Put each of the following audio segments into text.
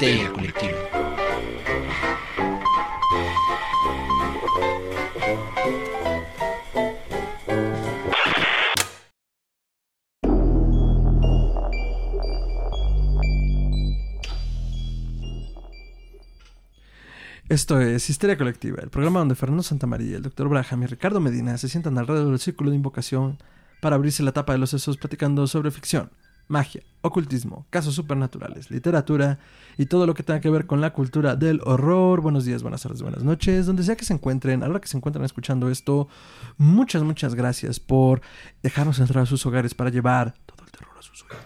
Histeria Colectiva. Esto es Histeria Colectiva, el programa donde Fernando Santamaría, el Dr. Braham y Ricardo Medina se sientan alrededor del círculo de invocación para abrirse la tapa de los sesos platicando sobre ficción, magia, ocultismo, casos supernaturales, literatura y todo lo que tenga que ver con la cultura del horror. Buenos días, buenas tardes, buenas noches, donde sea que se encuentren, a la hora que se encuentran escuchando esto, muchas, muchas gracias por dejarnos entrar a sus hogares para llevar todo el terror a sus oídos.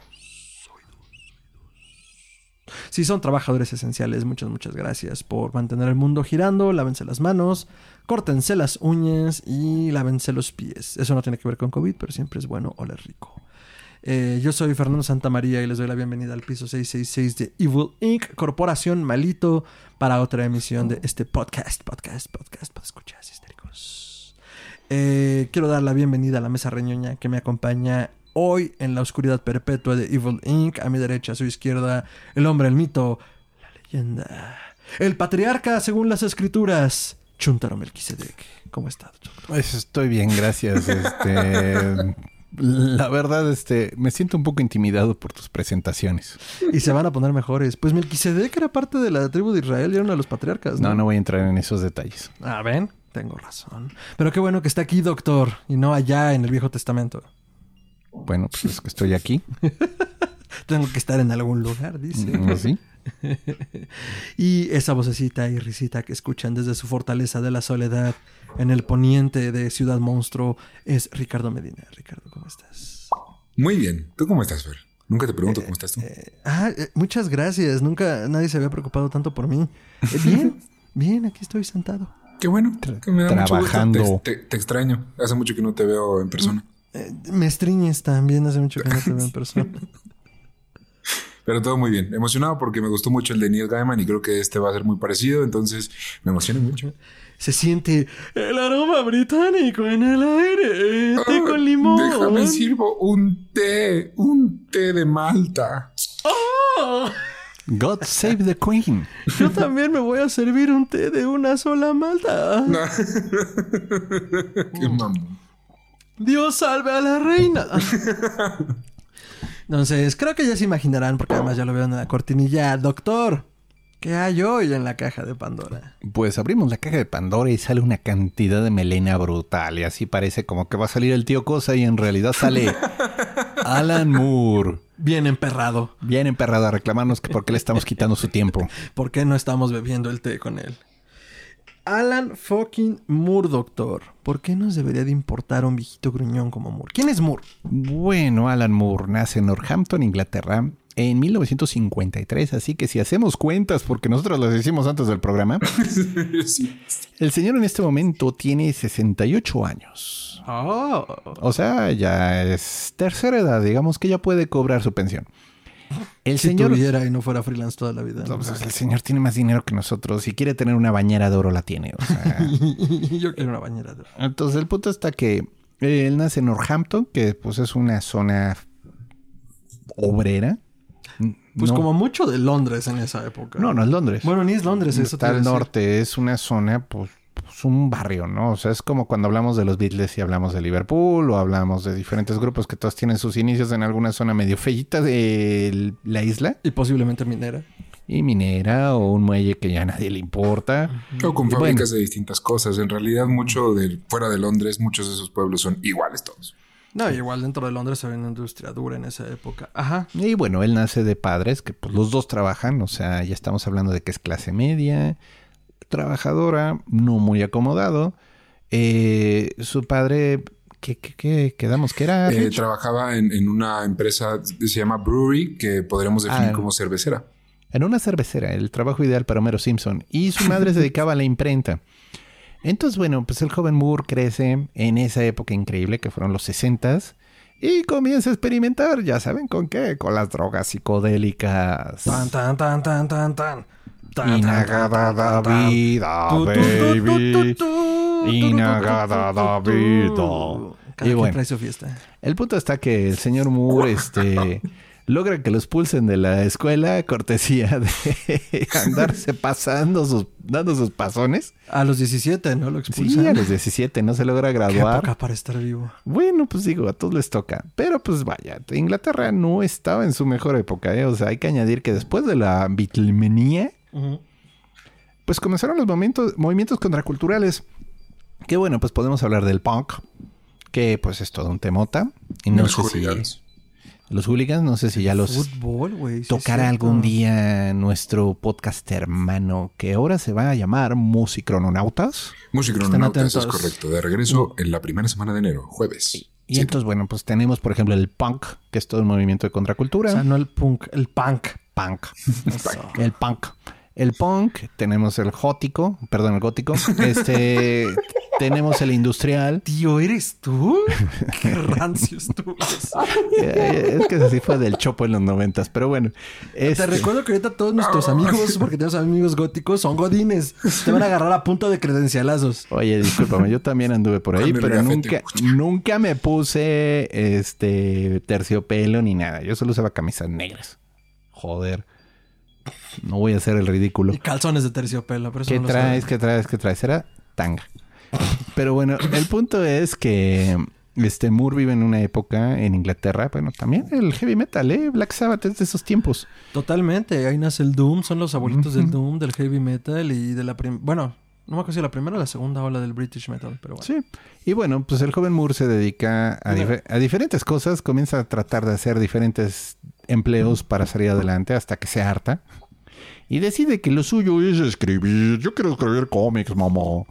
Si son trabajadores esenciales, muchas, muchas gracias por mantener el mundo girando. Lávense las manos, córtense las uñas y lávense los pies. Eso no tiene que ver con COVID, pero siempre es bueno oler rico. Eh, yo soy Fernando Santamaría y les doy la bienvenida al piso 666 de Evil Inc., Corporación Malito, para otra emisión de este podcast, podcast, podcast para escuchas histéricos. Eh, quiero dar la bienvenida a la mesa reñoña que me acompaña hoy en la oscuridad perpetua de Evil Inc. A mi derecha, a su izquierda, el hombre, el mito, la leyenda, el patriarca según las escrituras, Chuntaro Melquisedec. ¿Cómo está, Chuntaro? Pues estoy bien, gracias. Este, la verdad, este, me siento un poco intimidado por tus presentaciones. Y se van a poner mejores. Pues Melquisedec era parte de la tribu de Israel y de los patriarcas, ¿no? No, no voy a entrar en esos detalles. Ah, ven, tengo razón. Pero qué bueno que está aquí, doctor, y no allá en el Viejo Testamento. Bueno, pues es que estoy aquí. Tengo que estar en algún lugar, dice. Mm, ¿Sí? Y esa vocecita y risita que escuchan desde su fortaleza de la soledad en el poniente de Ciudad Monstruo es Ricardo Medina. Ricardo, ¿cómo estás? Muy bien. ¿Tú cómo estás, Fer? Nunca te pregunto cómo estás tú. Eh, ah, eh, muchas gracias. Nunca nadie se había preocupado tanto por mí. Eh, bien, bien, aquí estoy sentado. Qué bueno. que me da mucho gusto. trabajando. Te, te- te extraño. Hace mucho que no te veo en persona. Eh, me estriñes también, hace mucho que no te veo en persona. Pero todo muy bien. Emocionado porque me gustó mucho el de Neil Gaiman y creo que este va a ser muy parecido. Entonces me emociona mucho. Se siente el aroma británico en el aire. Té Ah, con limón. Déjame sirvo un té. Un té de Malta. ¡Oh! God save the Queen. Yo también me voy a servir un té de una sola malta. Qué mamón. Dios salve a la reina. Entonces, creo que ya se imaginarán, porque además ya lo veo en la cortinilla. Doctor, ¿qué hay hoy en la caja de Pandora? Pues abrimos la caja de Pandora y sale una cantidad de melena brutal. Y así parece como que va a salir el tío Cosa y en realidad sale Alan Moore. Bien emperrado. Bien emperrado a reclamarnos que por qué le estamos quitando su tiempo. ¿Por qué no estamos bebiendo el té con él? Alan fucking Moore, doctor. ¿Por qué nos debería de importar un viejito gruñón como Moore? ¿Quién es Moore? Bueno, Alan Moore nace en Northampton, Inglaterra, en 1953, así que si hacemos cuentas, porque nosotros las hicimos antes del programa, Sí. el señor en este momento tiene 68 años. Oh. O sea, ya es tercera edad, digamos que ya puede cobrar su pensión. El Si señor... tuviera y no fuera freelance toda la vida. No, pues, el señor tiene más dinero que nosotros. Si quiere tener una bañera de oro, la tiene. O sea, Yo quiero una bañera de... entonces, el punto está que eh, él nace en Northampton, que pues es una zona obrera. Pues No- como mucho de Londres en esa época. No, no es Londres. Bueno, ni es Londres, eso te Está al decir. norte, es una zona, pues, pues, un barrio, ¿no? O sea, es como cuando hablamos de los Beatles y hablamos de Liverpool o hablamos de diferentes grupos que todos tienen sus inicios en alguna zona medio feita de la isla Y posiblemente minera. y minera o un muelle que ya a nadie le importa. O con bueno. fábricas de distintas cosas. En realidad, mucho de fuera de Londres, muchos de esos pueblos son iguales todos. No, igual dentro de Londres había una industria dura en esa época. Ajá. Y bueno, él nace de padres que pues los dos trabajan, o sea, ya estamos hablando de que es clase media, trabajadora, no muy acomodado. Eh, su padre, ¿qué, qué, qué quedamos? que era? Eh, trabajaba en, en una empresa que se llama Brewery, que podríamos definir Ah. como cervecera. En una cervecera, el trabajo ideal para Homero Simpson. Y su madre se dedicaba a la imprenta. Entonces, bueno, pues el joven Moore crece en esa época increíble que fueron los 60s y comienza a experimentar, ya saben con qué, con las drogas psicodélicas. Tan, tan, tan, tan, tan, tan. Tan, Y tan, nagada tan, da vida, baby. tu, tu, Y tu, tu, nagada tu, da vida. Cada Y bueno. trae su fiesta. El punto está que el señor Moore, este, logra que los pulsen de la escuela, cortesía de andarse pasando sus, dando sus pasones. A los 17, ¿no? Lo expulsan. Sí, a los 17 no se logra Qué graduar. época para estar vivo. Bueno, pues digo, a todos les toca. Pero pues vaya, Inglaterra no estaba en su mejor época, ¿eh? O sea, hay que añadir que después de la Pues comenzaron los momentos, movimientos contraculturales. Que bueno, pues podemos hablar del punk, que pues es todo un temota. Y no Los sé si hooligans. los hooligans, no sé si ya los Fútbol, sí tocará algún día nuestro podcast hermano, que ahora se va a llamar Musicrononautas. Musicronautas es correcto. De regreso en la primera semana de enero, jueves. Y entonces, bueno, pues tenemos, por ejemplo, el punk, que es todo un movimiento de contracultura. O sea, no el punk, el punk. punk. el punk. El punk, tenemos el gótico, perdón, el gótico. Este, tenemos el industrial. Tío, ¿eres tú? Qué rancio estuvo. Eh, Es que así fue del chopo en los noventas, pero bueno. Te este- recuerdo que ahorita todos nuestros amigos, porque tenemos amigos góticos, son godines. Te van a agarrar a punto de credencialazos. Oye, discúlpame, yo también anduve por ahí, pero nunca, nunca me puse este terciopelo ni nada. Yo solo usaba camisas negras. Joder. No voy a hacer el ridículo. Y calzones de terciopelo. Pero eso ¿Qué no traes? ¿Qué traes? ¿Qué traes? Era tanga. Pero bueno, el punto es que este Moore vive en una época en Inglaterra. Bueno, también el heavy metal, ¿eh? Black Sabbath es de esos tiempos. Totalmente. Ahí nace el Doom. Son los abuelitos del Doom, del heavy metal y de la... Bueno, no me acuerdo si la primera o la segunda ola del British metal, pero bueno. Sí. Y bueno, pues el joven Moore se dedica a, dife- a diferentes cosas. Comienza a tratar de hacer diferentes empleos para salir adelante hasta que se harta. Y decide que lo suyo es escribir. Yo quiero escribir cómics, mamá.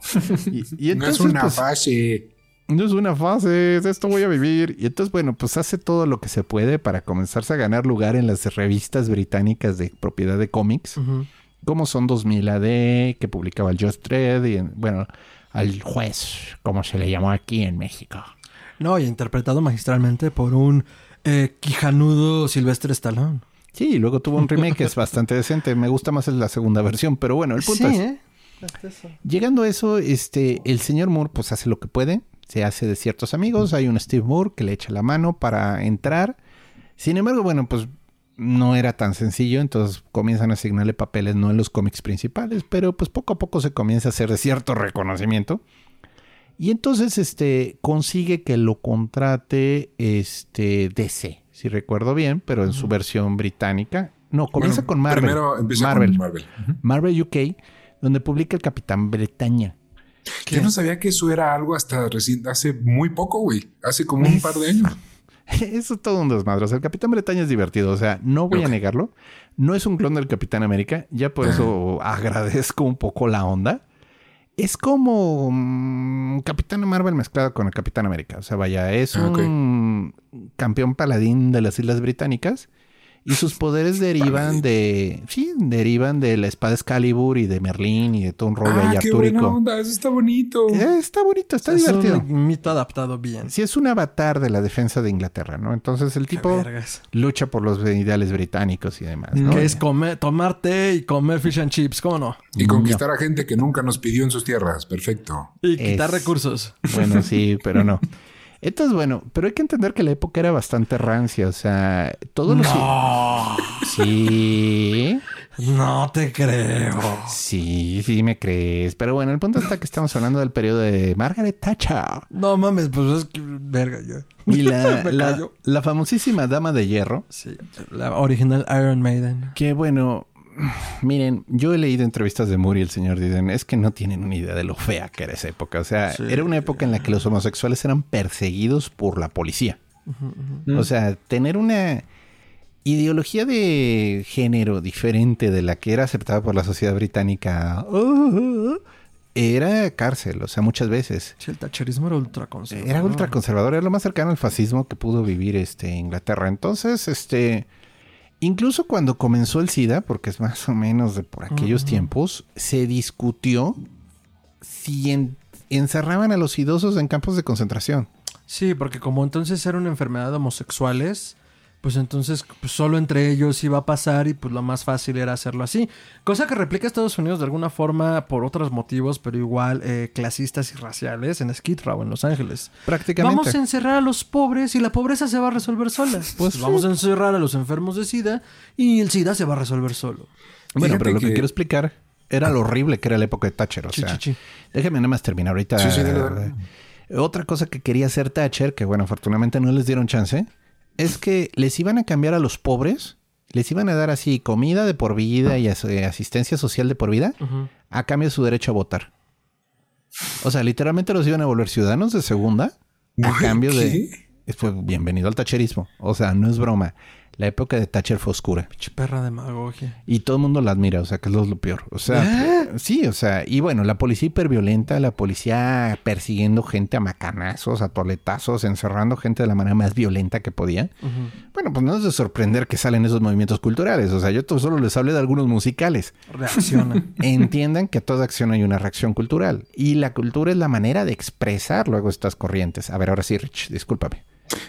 Y, y No es entonces, una pues, fase. No es una fase, es esto voy a vivir. Y entonces, bueno, pues hace todo lo que se puede para comenzarse a ganar lugar en las revistas británicas de propiedad de cómics, Ujú. Como son 2000 AD, que publicaba el Just y bueno, al juez, como se le llamó aquí en México. No, y interpretado magistralmente por un eh, quijanudo Silvestre Stallone. Sí, y luego tuvo un remake que es bastante decente. Me gusta más la segunda versión, pero bueno, el punto sí, es, ¿eh? Llegando a eso, este, el señor Moore pues hace lo que puede, se hace de ciertos amigos, hay un Steve Moore que le echa la mano para entrar. Sin embargo, bueno, pues no era tan sencillo, entonces comienzan a asignarle papeles no en los cómics principales, pero pues poco a poco se comienza a hacer cierto reconocimiento. Y entonces este consigue que lo contrate este DC, si recuerdo bien, pero en su versión británica. No, comienza Bueno, con Marvel. Primero empieza Marvel. con Marvel. Marvel UK, donde publica el Capitán Bretaña. ¿Qué? Yo no sabía que eso era algo hasta recién, hace muy poco, güey. Hace como un par de años. Eso es todo un desmadre. O sea, el Capitán Bretaña es divertido. O sea, no voy a negarlo. No es un clon del Capitán América. Ya por eso agradezco un poco la onda. Es como mm, Capitán Marvel mezclado con el Capitán América. O sea, vaya, es Ah, un campeón paladín de las Islas Británicas. Y sus poderes derivan de... Sí, derivan de la espada Excalibur y de Merlín y de todo un rollo Ah, ahí qué buena onda. Eso está bonito. Eh, está bonito, está es divertido. un mito adaptado bien. Sí, es un avatar de la defensa de Inglaterra, ¿no? Entonces el tipo lucha por los ideales británicos y demás, ¿no? Que es comer, tomar té y comer fish and chips, ¿cómo no? Y conquistar a gente que nunca nos pidió en sus tierras. Perfecto. Y quitar Es- recursos. Bueno, sí, pero no. Entonces, bueno, pero hay que entender que la época era bastante rancia, o sea, todos los... No, Sí, no te creo. sí, sí me crees. Pero bueno, el punto está que estamos hablando del periodo de Margaret Thatcher No mames, pues es que verga ya. y la, la, la famosísima Dama de Hierro, Sí, la original Iron Maiden. que bueno... Miren, yo he leído entrevistas de Moore y el señor Diden. Es que no tienen una idea de lo fea que era esa época. O sea, Sí. era una época en la que los homosexuales eran perseguidos por la policía. O sea, tener una ideología de género diferente de la que era aceptada por la sociedad británica uh, era cárcel. O sea, muchas veces. Sí, el tacherismo era ultra conservador. Era ultraconservador, era lo más cercano al fascismo que pudo vivir este, Inglaterra. Entonces, este, incluso cuando comenzó el SIDA, porque es más o menos de por aquellos tiempos, se discutió si en- encerraban a los idosos en campos de concentración. Sí, porque como entonces era una enfermedad de homosexuales, pues entonces pues, solo entre ellos iba a pasar y pues lo más fácil era hacerlo así. Cosa que replica Estados Unidos de alguna forma por otros motivos, pero igual eh, clasistas y raciales en Skid Row, en Los Ángeles. Prácticamente. Vamos a encerrar a los pobres y la pobreza se va a resolver sola. Pues vamos a encerrar a los enfermos de SIDA y el SIDA se va a resolver solo. Bueno, Fíjate pero lo que... que- quiero explicar era lo horrible que era la época de Thatcher. O sea, déjame nada más terminar ahorita. Otra cosa que quería hacer Thatcher, que bueno, afortunadamente no les dieron chance, es que les iban a cambiar a los pobres, les iban a dar así comida de por vida y as- eh, asistencia social de por vida, a cambio de su derecho a votar. O sea, literalmente los iban a volver ciudadanos de segunda a cambio de... ¿qué? Fue bienvenido al tacherismo. O sea, no es broma. La época de Thatcher fue oscura. Pinche perra demagogia. Y todo el mundo la admira, o sea, que es lo, peor. O sea, sí, o sea, y bueno, la policía hiperviolenta, la policía persiguiendo gente a macanazos, a toletazos, encerrando gente de la manera más violenta que podía. Bueno, pues no es de sorprender que salen esos movimientos culturales. O sea, yo solo les hablé de algunos musicales. Reacciona. Entiendan que a toda acción hay una reacción cultural. Y la cultura es la manera de expresar luego estas corrientes. A ver, ahora sí, Rich, discúlpame.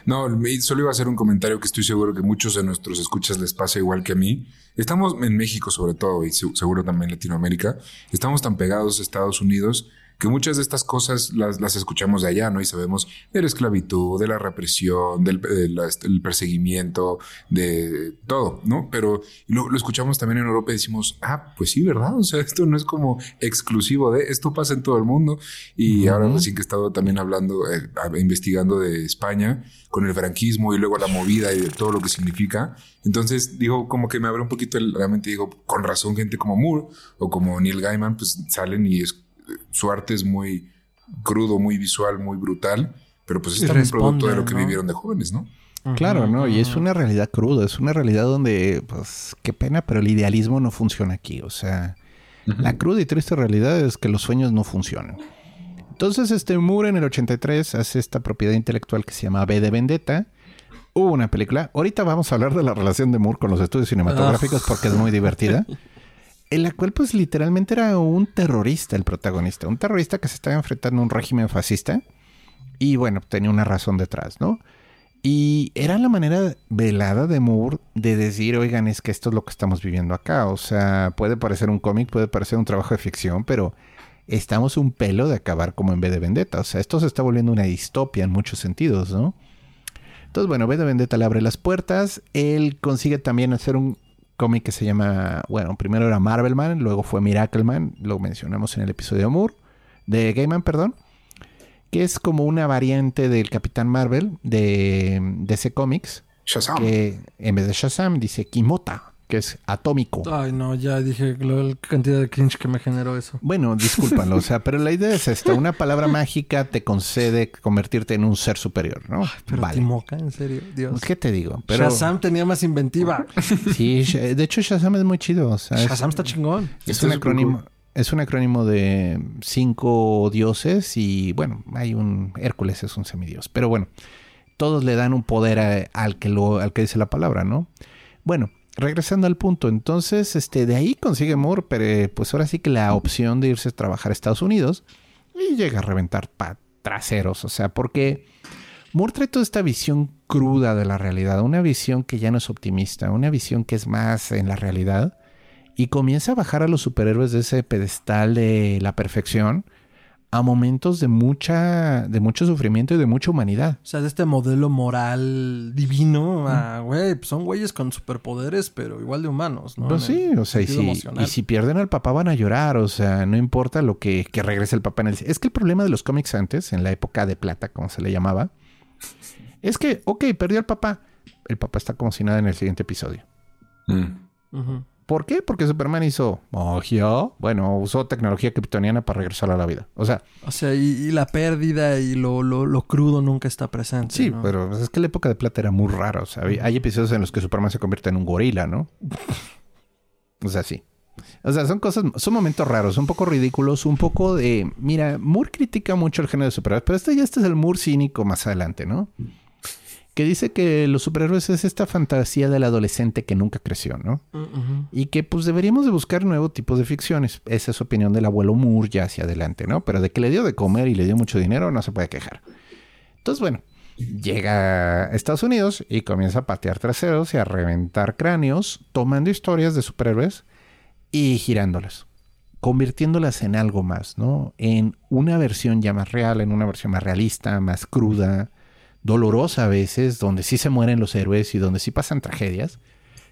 No, solo iba a hacer un comentario que estoy seguro que muchos de nuestros escuchas les pasa igual que a mí. Estamos en México sobre todo y se- seguro también en Latinoamérica. Estamos tan pegados a Estados Unidos que muchas de estas cosas las, las escuchamos de allá, ¿no? Y sabemos de la esclavitud, de la represión, del, de la- del perseguimiento, de todo, ¿no? Pero lo, lo escuchamos también en Europa y decimos, ah, pues sí, ¿verdad? O sea, esto no es como exclusivo de, esto pasa en todo el mundo. Y ahora recién que he estado también hablando, eh, investigando de España con el franquismo y luego la movida y de todo lo que significa. Entonces, digo, como que me abre un poquito el, realmente digo, con razón gente como Moore o como Neil Gaiman, pues salen y es, su arte es muy crudo, muy visual, muy brutal, pero pues es también producto de lo que ¿no? vivieron de jóvenes, ¿no? Claro, ¿no? Y es una realidad cruda, es una realidad donde, pues, qué pena, pero el idealismo no funciona aquí. O sea, la cruda y triste realidad es que los sueños no funcionan. Entonces, este Moore en el 83 hace esta propiedad intelectual que se llama B de Vendetta. Hubo una película. Ahorita vamos a hablar de la relación de Moore con los estudios cinematográficos porque es muy divertida. En la cual, pues, literalmente era un terrorista el protagonista. Un terrorista que se estaba enfrentando a un régimen fascista. Y bueno, tenía una razón detrás, ¿no? Y era la manera velada de Moore de decir, oigan, es que esto es lo que estamos viviendo acá. O sea, puede parecer un cómic, puede parecer un trabajo de ficción, pero estamos un pelo de acabar como en B de Vendetta. O sea, esto se está volviendo una distopia en muchos sentidos, ¿no? Entonces, bueno, B de Vendetta le abre las puertas. Él consigue también hacer un cómic que se llama, bueno, primero era Marvelman, luego fue Miracleman, lo mencionamos en el episodio de Moore, de Gaiman, perdón que es como una variante del Capitán Marvel de DC Comics, Shazam. que en vez de Shazam dice Kimota, que es atómico. Ay, no, ya dije lo- la cantidad de cringe que me generó eso. Bueno, discúlpanlo, o sea, pero la idea es esta, una palabra mágica te concede convertirte en un ser superior, ¿no? Pero vale. Timoca, en serio, Dios. ¿Qué te digo? Pero Shazam tenía más inventiva. sí, Sh- de hecho Shazam es muy chido, o sea, es- Shazam está chingón. Es Está un acrónimo. cool. Es un acrónimo de cinco dioses y bueno, hay un Hércules es un semidios, pero bueno, todos le dan un poder a- al que lo al que dice la palabra, ¿no? Bueno, regresando al punto, entonces este de ahí consigue Moore, pero pues ahora sí que la opción de irse a trabajar a Estados Unidos y llega a reventar pa- traseros, o sea, porque Moore trae toda esta visión cruda de la realidad, una visión que ya no es optimista, una visión que es más en la realidad y comienza a bajar a los superhéroes de ese pedestal de la perfección a momentos de mucha de mucho sufrimiento y de mucha humanidad. O sea, de este modelo moral divino a, güey, pues son güeyes con superpoderes, pero igual de humanos, ¿no? Pues sí, o sea, y si, emocional. y si pierden al papá van a llorar, o sea, no importa lo que, que regrese el papá en el... Es que el problema de los cómics antes, en la época de plata, como se le llamaba, es que, ok, perdió al papá, el papá está como si nada en el siguiente episodio. Mm. ¿Por qué? Porque Superman hizo magia. Bueno, usó tecnología kryptoniana para regresar a la vida. O sea, O sea, y, y la pérdida y lo, lo, lo crudo nunca está presente. Sí, ¿no? pero es que la época de plata era muy rara. O sea, hay episodios en los que Superman se convierte en un gorila, ¿no? O sea, sí. O sea, son cosas, son momentos raros, un poco ridículos, un poco de... Mira, Moore critica mucho el género de superhéroes, pero este ya este es el Moore cínico más adelante, ¿no? Que dice que los superhéroes es esta fantasía del adolescente que nunca creció, ¿no? Ujú. Y que pues deberíamos de buscar nuevos tipos de ficciones. Esa es opinión del abuelo Moore ya hacia adelante, ¿no? Pero de que le dio de comer y le dio mucho dinero no se puede quejar. Entonces, bueno, llega a Estados Unidos y comienza a patear traseros y a reventar cráneos, tomando historias de superhéroes y girándolas, convirtiéndolas en algo más, ¿no? En una versión ya más real, en una versión más realista, más cruda, dolorosa a veces, donde sí se mueren los héroes y donde sí pasan tragedias.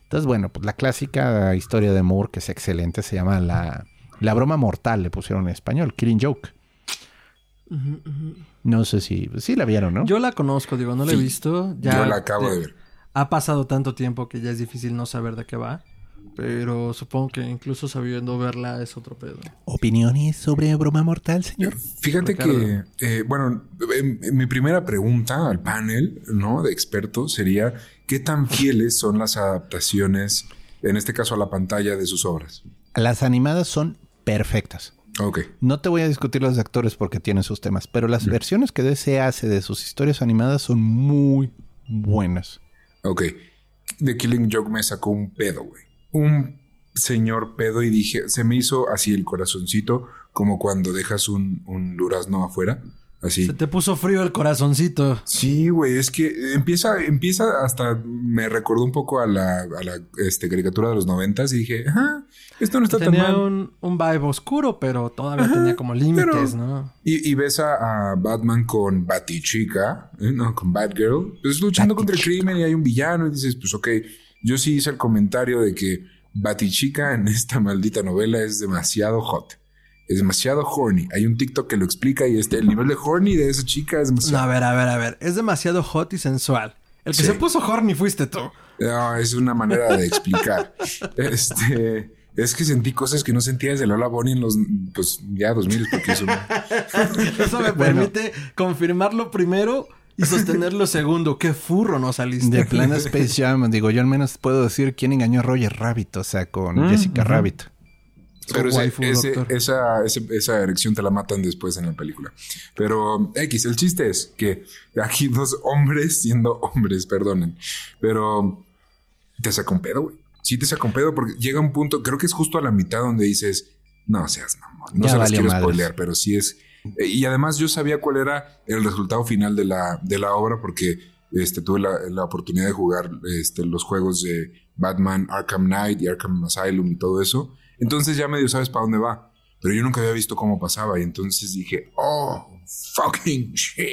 Entonces, bueno, pues la clásica historia de Moore, que es excelente, se llama La, la broma mortal, le pusieron en español, Killing Joke. No sé si... Sí la vieron, ¿no? Yo la conozco, digo, no la he visto. Ya Yo la acabo de ver. Ha pasado tanto tiempo que ya es difícil no saber de qué va. Pero supongo que incluso sabiendo verla es otro pedo. ¿Opiniones sobre broma mortal, señor? Fíjate Ricardo. que, eh, bueno, mi primera pregunta al panel, ¿no? De expertos sería, ¿qué tan fieles son las adaptaciones, en este caso a la pantalla, de sus obras? Las animadas son perfectas. Ok. No te voy a discutir los actores porque tienen sus temas, pero las versiones que DC hace de sus historias animadas son muy buenas. Ok. The Killing Joke me sacó un pedo, güey. Un señor pedo y dije, se me hizo así el corazoncito, como cuando dejas un, un durazno afuera. Así. Se te puso frío el corazoncito. Sí, güey, es que empieza, empieza hasta me recordó un poco a la, a la este, caricatura de los noventas y dije, ajá, esto no está tan Tenía mal. un, un vibe oscuro, pero todavía Ajá, tenía como límites, ¿no? Y, y ves a, a Batman con Batichica, ¿eh? no, con Batgirl, pues luchando contra el crimen y hay un villano y dices, pues ok, yo sí hice el comentario de que Batichica en esta maldita novela es demasiado hot. Es demasiado horny. Hay un TikTok que lo explica y este, el nivel de horny de esa chica es No, demasiado. a ver, a ver, a ver. Es demasiado hot y sensual. El que Sí. se puso horny fuiste tú. No, es una manera de explicar. este, es que sentí cosas que no sentía desde Lola Bonnie en los, pues ya 2000, porque es una... Eso me permite confirmarlo primero y sostenerlo segundo. Qué furro no saliste. De plano Space Jam, digo, yo al menos puedo decir quién engañó a Roger Rabbit, o sea, con Mm, Jessica. Rabbit. Pero ese- waifu, ese- doctor. esa, ese- esa erección te la matan después en la película. Pero X, el chiste es que aquí dos hombres siendo hombres, perdonen. Pero te saca un pedo, güey. Sí te saca un pedo porque llega un punto, creo que es justo a la mitad donde dices, no seas mamón. No Ya se las quiero madres. spoilear, pero sí es... eh, Y además yo sabía cuál era el resultado final de la, de la obra porque este, tuve la, la oportunidad de jugar este, los juegos de Batman, Arkham Knight y Arkham Asylum y todo eso. Entonces ya medio sabes para dónde va. Pero yo nunca había visto cómo pasaba y entonces dije, oh, fucking shit.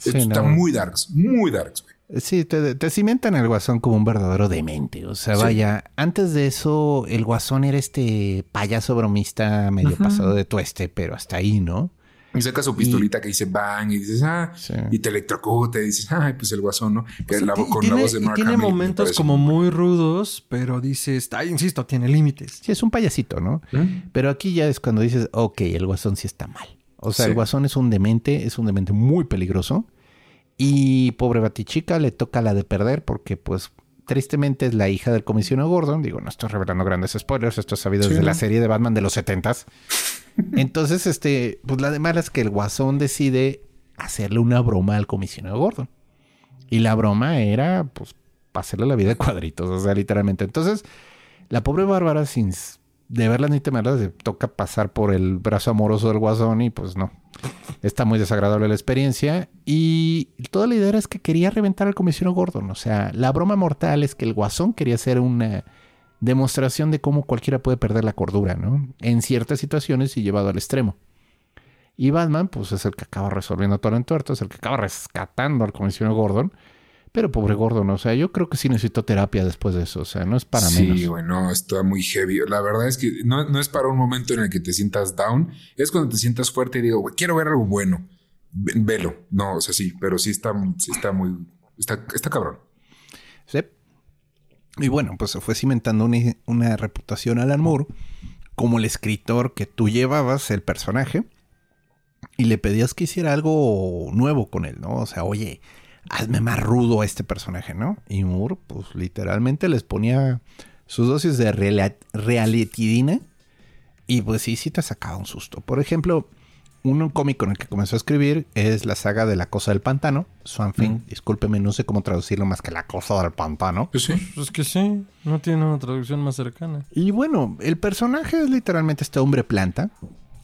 Sí, Esto está muy darks, muy darks, güey. Sí, te, te cimentan al Guasón como un verdadero demente. O sea, Sí. vaya, antes de eso, el Guasón era este payaso bromista medio pasado de tueste, pero hasta ahí, ¿no? Y saca su pistolita que dice bang y dices, ah, Sí. y te electrocuta y dices, ay, pues el guasón, ¿no? Que la- Y con tiene, la voz de Mark tiene Hamill, momentos como muy rudos, pero dices, ay, insisto, tiene límites. Sí, es un payasito, ¿no? bueno. Pero aquí ya es cuando dices, ok, el Guasón sí está mal. O sea, Sí. el Guasón es un demente, es un demente muy peligroso. Y pobre Batichica le toca la de perder porque, pues, tristemente es la hija del comisionado Gordon. Digo, no estoy revelando grandes spoilers, esto es sabido Sí, desde ¿no? la serie de Batman de los setentas. Entonces, este, pues la de malas es que el Guasón decide hacerle una broma al comisionado Gordon. Y la broma era, pues, hacerle la vida de cuadritos, o sea, literalmente. Entonces, la pobre Bárbara, sin s- de verlas ni temerlas, le toca pasar por el brazo amoroso del guasón y pues no. Está muy desagradable la experiencia. Y toda la idea era es que quería reventar al comisionado Gordon. O sea, la broma mortal es que el guasón quería hacer una demostración de cómo cualquiera puede perder la cordura, ¿no? En ciertas situaciones y llevado al extremo. Y Batman, pues es el que acaba resolviendo todo en tuerto, es el que acaba rescatando al comisionado Gordon. Pero pobre Gordon, o sea, yo creo que sí necesitó terapia después de eso, o sea, no es para sí, menos. güey, no, está muy heavy. La verdad es que no, no es para un momento en el que te sientas down, es cuando te sientas fuerte y digo, güey, quiero ver algo bueno. Ve- Velo. No, o sea, sí, pero sí está, sí está muy, está, está cabrón. Sí. Y bueno, pues se fue cimentando una, una reputación Alan Moore como el escritor que tú llevabas el personaje y le pedías que hiciera algo nuevo con él, ¿no? O sea, oye, hazme más rudo a este personaje, ¿no? Y Moore, pues literalmente les ponía sus dosis de reala- realitidina y pues sí, sí te sacaba un susto. Por ejemplo, un cómic con el que comenzó a escribir es la saga de La Cosa del Pantano, Swamp Thing. Discúlpeme, no sé cómo traducirlo más que La Cosa del Pantano. Pues sí. Pues que sí, no tiene una traducción más cercana. Y bueno, el personaje es literalmente este hombre planta,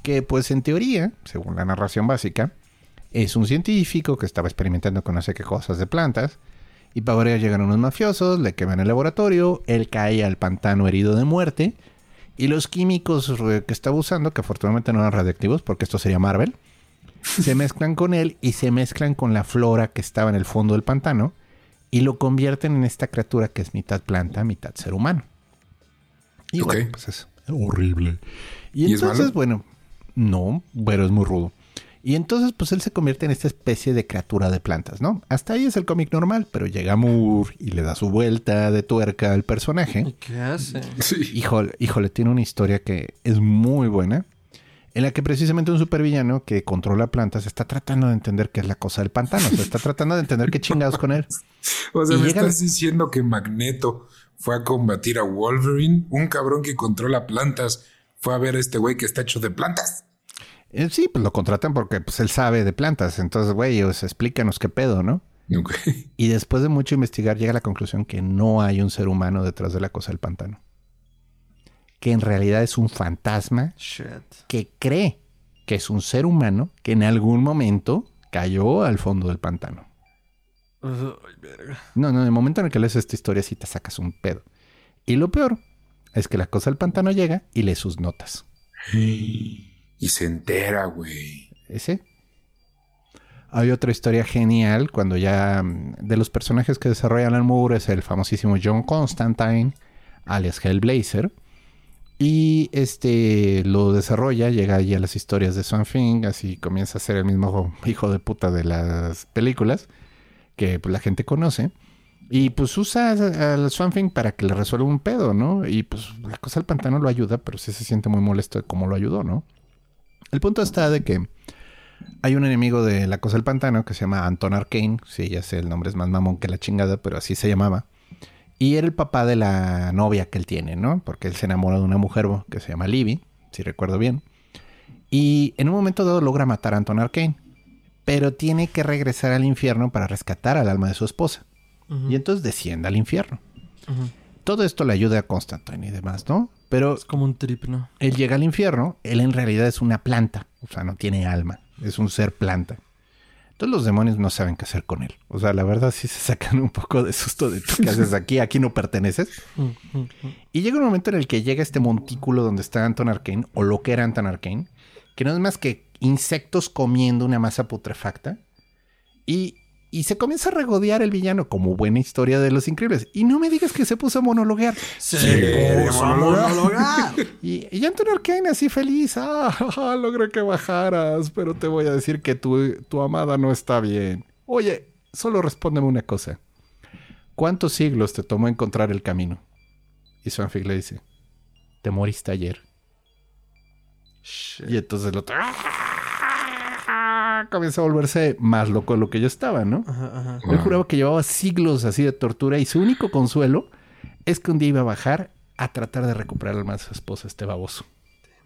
que pues en teoría, según la narración básica, es un científico que estaba experimentando con no sé qué cosas de plantas. Y para llegan unos mafiosos, le queman el laboratorio, él cae al pantano herido de muerte. Y los químicos que estaba usando, que afortunadamente no eran radiactivos, porque esto sería Marvel, se mezclan con él y se mezclan con la flora que estaba en el fondo del pantano y lo convierten en esta criatura que es mitad planta, mitad ser humano. Y Ok. bueno, pues es horrible. Y, ¿Y es entonces, bueno, no, pero es muy rudo. Y entonces, pues él se convierte en esta especie de criatura de plantas, ¿no? Hasta ahí es el cómic normal, pero llega Moore y le da su vuelta de tuerca al personaje. ¿Y qué hace? Sí. Híjole, híjole, tiene una historia que es muy buena. En la que precisamente un supervillano que controla plantas está tratando de entender qué es la cosa del pantano. O sea, está tratando de entender qué chingados con él. O sea, Y me estás diciendo que Magneto fue a combatir a Wolverine, un cabrón que controla plantas, fue a ver a este güey que está hecho de plantas. Eh, sí, pues lo contratan porque pues, él sabe de plantas. Entonces, güey, sea, explícanos qué pedo, ¿no? Y después de mucho investigar llega a la conclusión que no hay un ser humano detrás de la cosa del pantano. Que en realidad es un fantasma Shit. que cree que es un ser humano que en algún momento cayó al fondo del pantano. Ay, verga. No, no, en el momento en el que lees esta historia sí te sacas un pedo. Y lo peor es que la cosa del pantano llega y lee sus notas. Y se entera, güey. Ese. Hay otra historia genial cuando ya mm, de los personajes que desarrolla Alan Moore es el famosísimo John Constantine, alias Hellblazer. Y este lo desarrolla, llega allí a las historias de Thing, así comienza a ser el mismo hijo de puta de las películas que pues, la gente conoce. Y pues usa al Thing para que le resuelva un pedo, ¿no? Y pues la cosa del pantano lo ayuda, pero sí se siente muy molesto de cómo lo ayudó, ¿no? El punto está de que hay un enemigo de la cosa del pantano que se llama Anton Arcane. Sí, ya sé, el nombre es más mamón que la chingada, pero así se llamaba. Y era el papá de la novia que él tiene, ¿no? Porque él se enamora de una mujer que se llama Libby, si recuerdo bien. Y en un momento dado logra matar a Anton Arcane. Pero tiene que regresar al infierno para rescatar al alma de su esposa. Y entonces desciende al infierno. Todo esto le ayuda a Constantine y demás, ¿no? Pero Es como un trip, ¿no? él llega al infierno, él en realidad es una planta, o sea, no tiene alma, es un ser planta. Entonces los demonios no saben qué hacer con él. O sea, la verdad sí se sacan un poco de susto de tú qué haces aquí, aquí no perteneces. Y llega un momento en el que llega este montículo donde está Anton Arcane, o lo que era Anton Arcane, que no es más que insectos comiendo una masa putrefacta. Y, y se comienza a regodear el villano como buena historia de los increíbles. Y no me digas que se puso a monologuear. Se puso a monologar. monologar. Y, y Anton Arcane así feliz. Ah, jaja, logré que bajaras, pero te voy a decir que tu, tu amada no está bien. Oye, solo respóndeme una cosa. ¿Cuántos siglos te tomó encontrar el camino? Y Swanfield le dice, te moriste ayer. Shit. Y entonces el otro ¡ah! Comienza a volverse más loco de lo que yo estaba, ¿no? Ajá, ajá. Él juraba que llevaba siglos así de tortura y su único consuelo es que un día iba a bajar a tratar de recuperar el alma de su esposa, este baboso.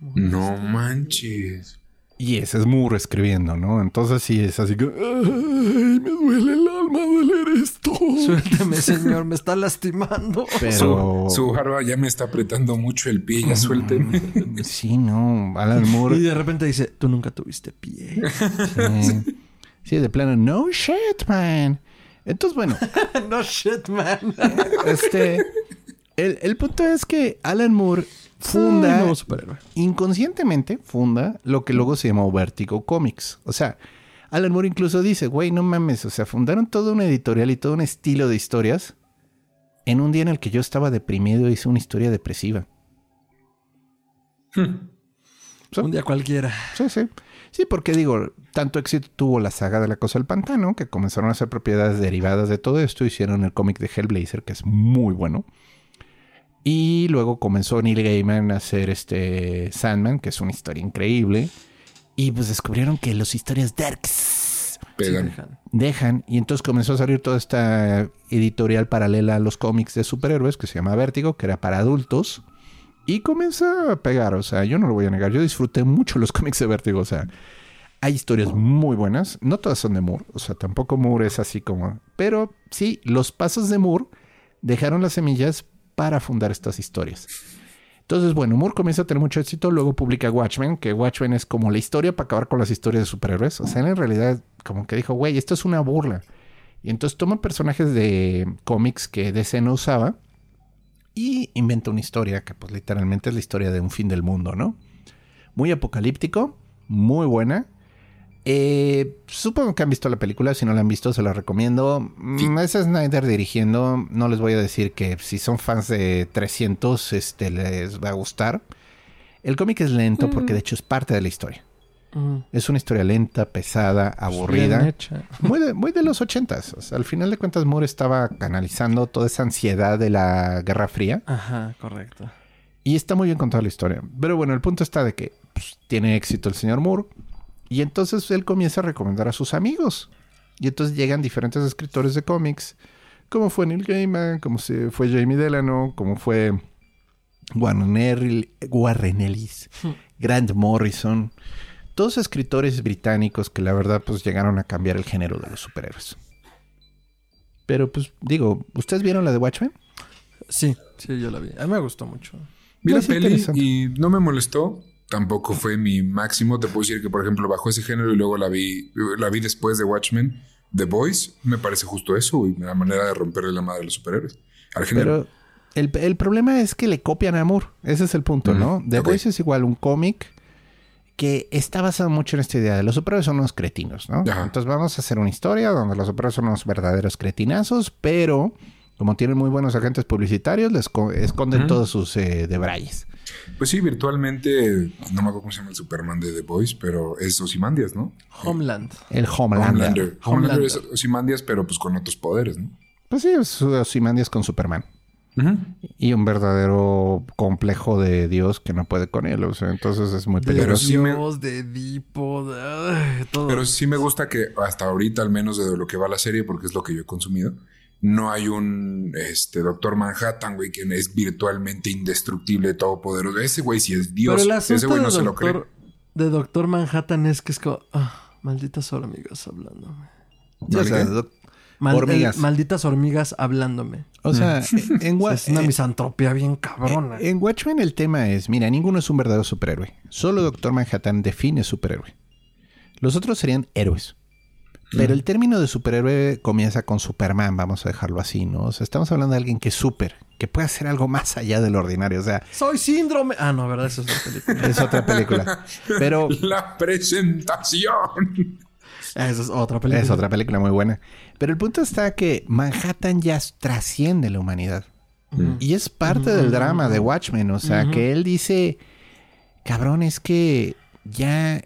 No manches. Y ese es Moore escribiendo, ¿no? Entonces sí es así que... ¡Ay, me duele el alma de leer esto! Suélteme, señor, me está lastimando. Pero... Su, su barba ya me está apretando mucho el pie, ya suélteme. Sí, no. Alan Y Moore... de repente dice, tú nunca tuviste pie. Sí, sí, de plano, no shit, man. Entonces, bueno, no shit, man. este... El, el punto es que Alan Moore funda... Superhéroe. inconscientemente funda lo que luego se llamó Vertigo Comics. O sea, Alan Moore incluso dice, güey, no mames, o sea, fundaron todo una editorial y todo un estilo de historias en un día en el que yo estaba deprimido e hice una historia depresiva. Un día cualquiera. Sí, sí. Sí, porque digo, tanto éxito tuvo la saga de la cosa del pantano, que comenzaron a hacer propiedades derivadas de todo esto, hicieron el cómic de Hellblazer, que es muy bueno. Y luego comenzó Neil Gaiman a hacer este Sandman, que es una historia increíble. Y pues descubrieron que las historias darks Pegan. Dejan. Y entonces comenzó a salir toda esta editorial paralela a los cómics de superhéroes que se llama Vértigo, que era para adultos. Y comenzó a pegar. O sea, yo no lo voy a negar. Yo disfruté mucho los cómics de Vértigo. O sea, hay historias muy buenas. No todas son de Moore. O sea, tampoco Moore es así como. Pero sí, los pasos de Moore dejaron las semillas para fundar estas historias. Entonces, bueno, Moore comienza a tener mucho éxito, luego publica Watchmen, que Watchmen es como la historia para acabar con las historias de superhéroes. O sea, en realidad como que dijo, güey, esto es una burla. Y entonces toma personajes de cómics que DC no usaba y inventa una historia que pues literalmente es la historia de un fin del mundo, ¿no? Muy apocalíptico, muy buena. Eh, supongo que han visto la película, si no la han visto se la recomiendo. Mm, Es Snyder dirigiendo, no les voy a decir que si son fans de 300 este, les va a gustar. El cómic es lento porque de hecho es parte de la historia. Mm. Es una historia lenta, pesada, Bien aburrida. Muy de, muy de los ochentas. O sea, al final de cuentas, Moore estaba canalizando toda esa ansiedad de la Guerra Fría. Ajá, correcto. Y está muy bien contada la historia. Pero bueno, el punto está de que pues, tiene éxito el señor Moore. Y entonces él comienza a recomendar a sus amigos. Y entonces llegan diferentes escritores de cómics. Como fue Neil Gaiman, como se fue Jamie Delano, como fue Warren, Erl- Warren Ellis, Grant Morrison. Todos escritores británicos que la verdad pues llegaron a cambiar el género de los superhéroes. Pero pues digo, ¿ustedes vieron la de Watchmen? Sí, sí, yo la vi. A mí me gustó mucho. Vi la peli y no me molestó. Tampoco fue mi máximo. Te puedo decir que, por ejemplo, bajo ese género y luego la vi, la vi después de Watchmen, The Boys. Me parece justo eso, y la manera de romperle la madre a los superhéroes. Al género. Pero el, el problema es que le copian a Moore. Ese es el punto, ¿no? The. Voice es igual un cómic que está basado mucho en esta idea de los superhéroes son unos cretinos, ¿no? Ajá. Entonces vamos a hacer una historia donde los superhéroes son unos verdaderos cretinazos, pero como tienen muy buenos agentes publicitarios, les co- esconden todos sus eh, debrayes. Pues sí, virtualmente, no me acuerdo cómo se llama el Superman de The Boys, pero es Ozymandias, ¿no? Homeland. El Homelander. Homelander. Homelander Homelander. es Ozymandias, pero pues con otros poderes, ¿no? Pues sí, es Ozymandias con Superman. Y un verdadero complejo de Dios que no puede con él. O sea, entonces es muy De Pero peligroso. sí me- Dios, de Edipo, de ay, todo. Pero sí me gusta que hasta ahorita, al menos de lo que va la serie, porque es lo que yo he consumido, no hay un este Doctor Manhattan, güey, que es virtualmente indestructible, todopoderoso. Ese güey sí es Dios. Pero el Ese güey no se lo cree. de Doctor Manhattan es que es como... ah, malditas hormigas hablándome. Sí, o sea, ¿Qué? doc- Mal- Hormigas. el- malditas hormigas hablándome. o sea, en, Wa- Es una misantropía bien cabrona. En Watchmen el tema es, mira, ninguno es un verdadero superhéroe. Solo Doctor Manhattan define superhéroe. Los otros serían héroes. Pero el término de superhéroe comienza con Superman, vamos a dejarlo así, ¿no? O sea, estamos hablando de alguien que es super, que puede hacer algo más allá del ordinario. O sea, Soy síndrome. Ah, no, ¿verdad? Eso es otra película. es otra película. Pero La presentación. Esa es otra película. es otra película muy buena. Pero el punto está que Manhattan ya trasciende la humanidad. Y es parte del drama de Watchmen. O sea, que él dice, cabrón, es que ya,